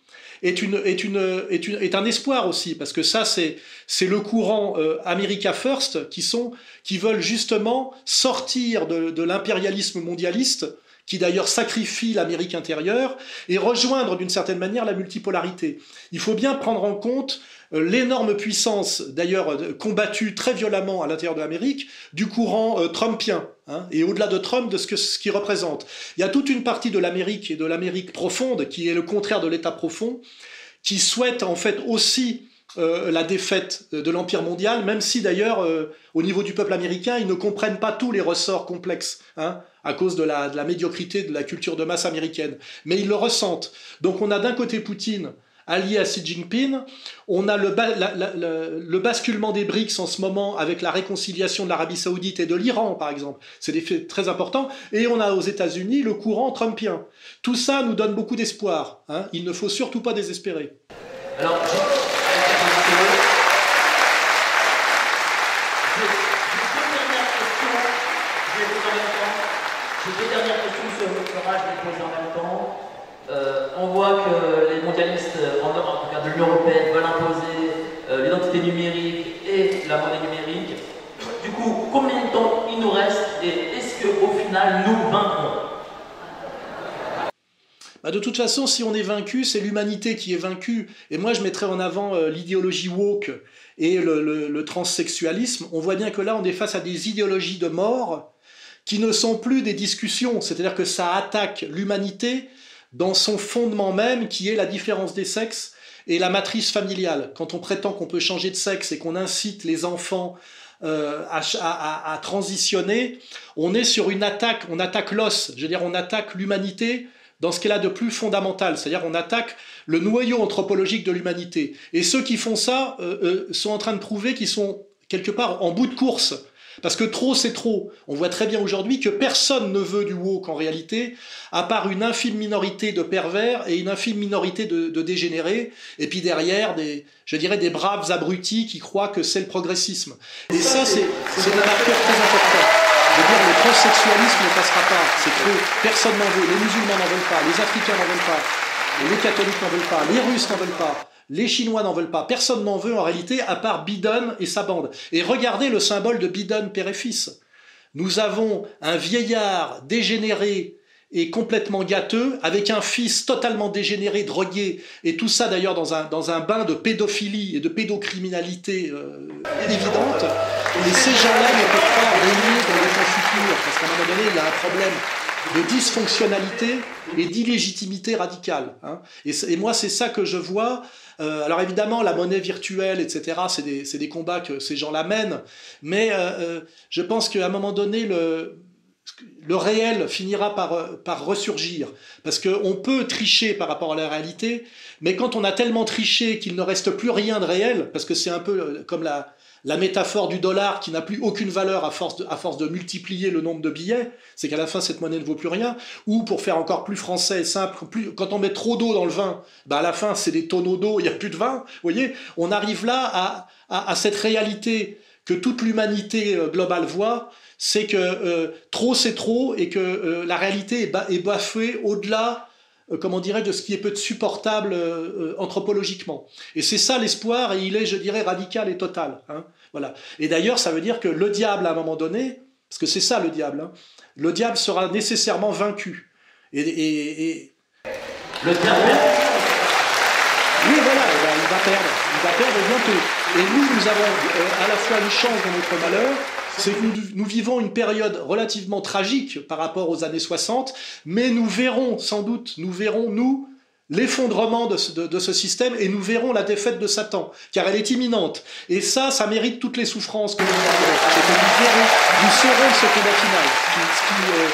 est, un espoir aussi, parce que ça, c'est le courant euh, America First qui, veulent justement sortir de, l'impérialisme mondialiste, qui d'ailleurs sacrifie l'Amérique intérieure, et rejoindre d'une certaine manière la multipolarité. Il faut bien prendre en compte l'énorme puissance, d'ailleurs euh, combattue très violemment à l'intérieur de l'Amérique, du courant euh, trumpien, hein, et au-delà de Trump, de ce que- ce qu'il représente. Il y a toute une partie de l'Amérique et de l'Amérique profonde, qui est le contraire de l'État profond, qui souhaite en fait aussi euh, la défaite de l'Empire mondial, même si d'ailleurs, euh, au niveau du peuple américain, ils ne comprennent pas tous les ressorts complexes, hein, à cause de la, de la médiocrité de la culture de masse américaine. Mais ils le ressentent. Donc on a d'un côté Poutine, allié à Xi Jinping, on a le, basculement des BRICS en ce moment avec la réconciliation de l'Arabie saoudite et de l'Iran, par exemple. C'est des faits très importants. Et on a aux États-Unis le courant trumpien. Tout ça nous donne beaucoup d'espoir. hein. Il ne faut surtout pas désespérer. Alors, j'ai j'ai- j'ai deux dernières questions. Je vais les poser en même temps. J'ai deux dernières questions sur le doctorat, je vais les poser en même temps. Euh, on voit que les mondialistes en Europe, en tout cas de européenne, veulent imposer euh, l'identité numérique et la monnaie numérique. Du coup, combien de temps il nous reste et est-ce qu'au final nous vaincrons? Bah, de toute façon, si on est vaincu, c'est l'humanité qui est vaincue. Et moi, je mettrais en avant euh, l'idéologie woke et le transsexualisme. On voit bien que là, on est face à des idéologies de mort qui ne sont plus des discussions. C'est-à-dire que ça attaque l'humanité dans son fondement même, qui est la différence des sexes et la matrice familiale. Quand on prétend qu'on peut changer de sexe et qu'on incite les enfants euh, à, transitionner, on est sur une attaque, on attaque l'os, je veux dire, on attaque l'humanité dans ce qu'elle a de plus fondamental, c'est-à-dire on attaque le noyau anthropologique de l'humanité. Et ceux qui font ça euh, sont en train de prouver qu'ils sont quelque part en bout de course parce que trop, c'est trop. On voit très bien aujourd'hui que personne ne veut du woke en réalité, à part une infime minorité de pervers et une infime minorité de, dégénérés, et puis derrière, des, je dirais, des braves abrutis qui croient que c'est le progressisme. Et ça, c'est un marqueur très important. Je veux dire, le transsexualisme ne passera pas, c'est trop, personne n'en veut, les musulmans n'en veulent pas, les africains n'en veulent pas, les catholiques n'en veulent pas, les russes n'en veulent pas. Les Chinois n'en veulent pas. Personne n'en veut en réalité, à part Biden et sa bande. Et regardez le symbole de Biden, père et fils. Nous avons un vieillard dégénéré et complètement gâteux, avec un fils totalement dégénéré, drogué, et tout ça d'ailleurs dans un, dans un bain de pédophilie et de pédocriminalité euh, évidente. Et ces gens-là ne peuvent pas régner dans le temps futur, parce qu'à un moment donné, il y a un problème de dysfonctionnalité et d'illégitimité radicale. Hein. Et, moi, c'est ça que je vois. Euh, alors évidemment, la monnaie virtuelle, etc., c'est des, combats que ces gens-là mènent, mais euh, euh, je pense qu'à un moment donné, le, le réel finira par, par ressurgir. Parce qu'on peut tricher par rapport à la réalité, mais quand on a tellement triché qu'il ne reste plus rien de réel, parce que c'est un peu comme la, la métaphore du dollar qui n'a plus aucune valeur à force de, à force de multiplier le nombre de billets, c'est qu'à la fin cette monnaie ne vaut plus rien, ou pour faire encore plus français et simple, plus, quand on met trop d'eau dans le vin, bah à la fin c'est des tonneaux d'eau, il n'y a plus de vin, vous voyez, on arrive là à, à, cette réalité que toute l'humanité euh, globale voit, c'est que euh, trop c'est trop et que euh, la réalité est, est bafouée au-delà comment dirais de ce qui est peut-être supportable anthropologiquement. Et c'est ça l'espoir, et il est, je dirais, radical et total. Hein. Voilà. Et d'ailleurs, ça veut dire que le diable, à un moment donné, parce que c'est ça le diable, hein, le diable sera nécessairement vaincu. Et, Le diable Oui, voilà, il va perdre. Il va perdre bientôt. Et nous, nous avons euh, à la fois une chance dans notre malheur, c'est que nous, vivons une période relativement tragique par rapport aux années 60, mais nous verrons sans doute, nous verrons, nous, l'effondrement de, ce système et nous verrons la défaite de Satan, car elle est imminente. Et ça, ça mérite toutes les souffrances que nous avons. nous verrons, nous saurons ce combat final, ce qui, euh,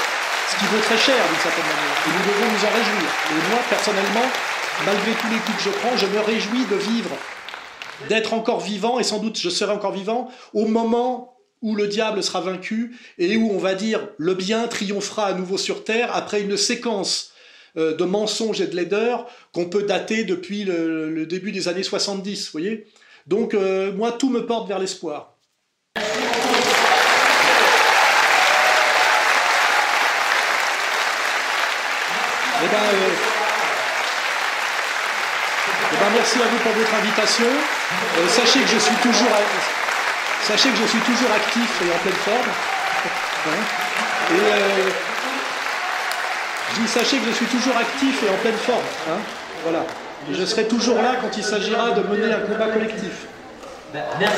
ce qui vaut très cher d'une certaine manière. Et nous devons nous en réjouir. Et moi, personnellement, malgré tous les coups que je prends, je me réjouis de vivre, d'être encore vivant, et sans doute je serai encore vivant, au moment où le diable sera vaincu et où on va dire le bien triomphera à nouveau sur terre après une séquence euh, de mensonges et de laideurs qu'on peut dater depuis le, début des années 70, vous voyez? Donc euh, moi, tout me porte vers l'espoir. Eh ben, euh, eh ben, merci à vous pour votre invitation. sachez que je suis toujours, sachez que je suis toujours actif et en pleine forme. Et je dis, sachez que je suis toujours actif et en pleine forme. Hein voilà. Et je serai toujours là quand il s'agira de mener un combat collectif. Merci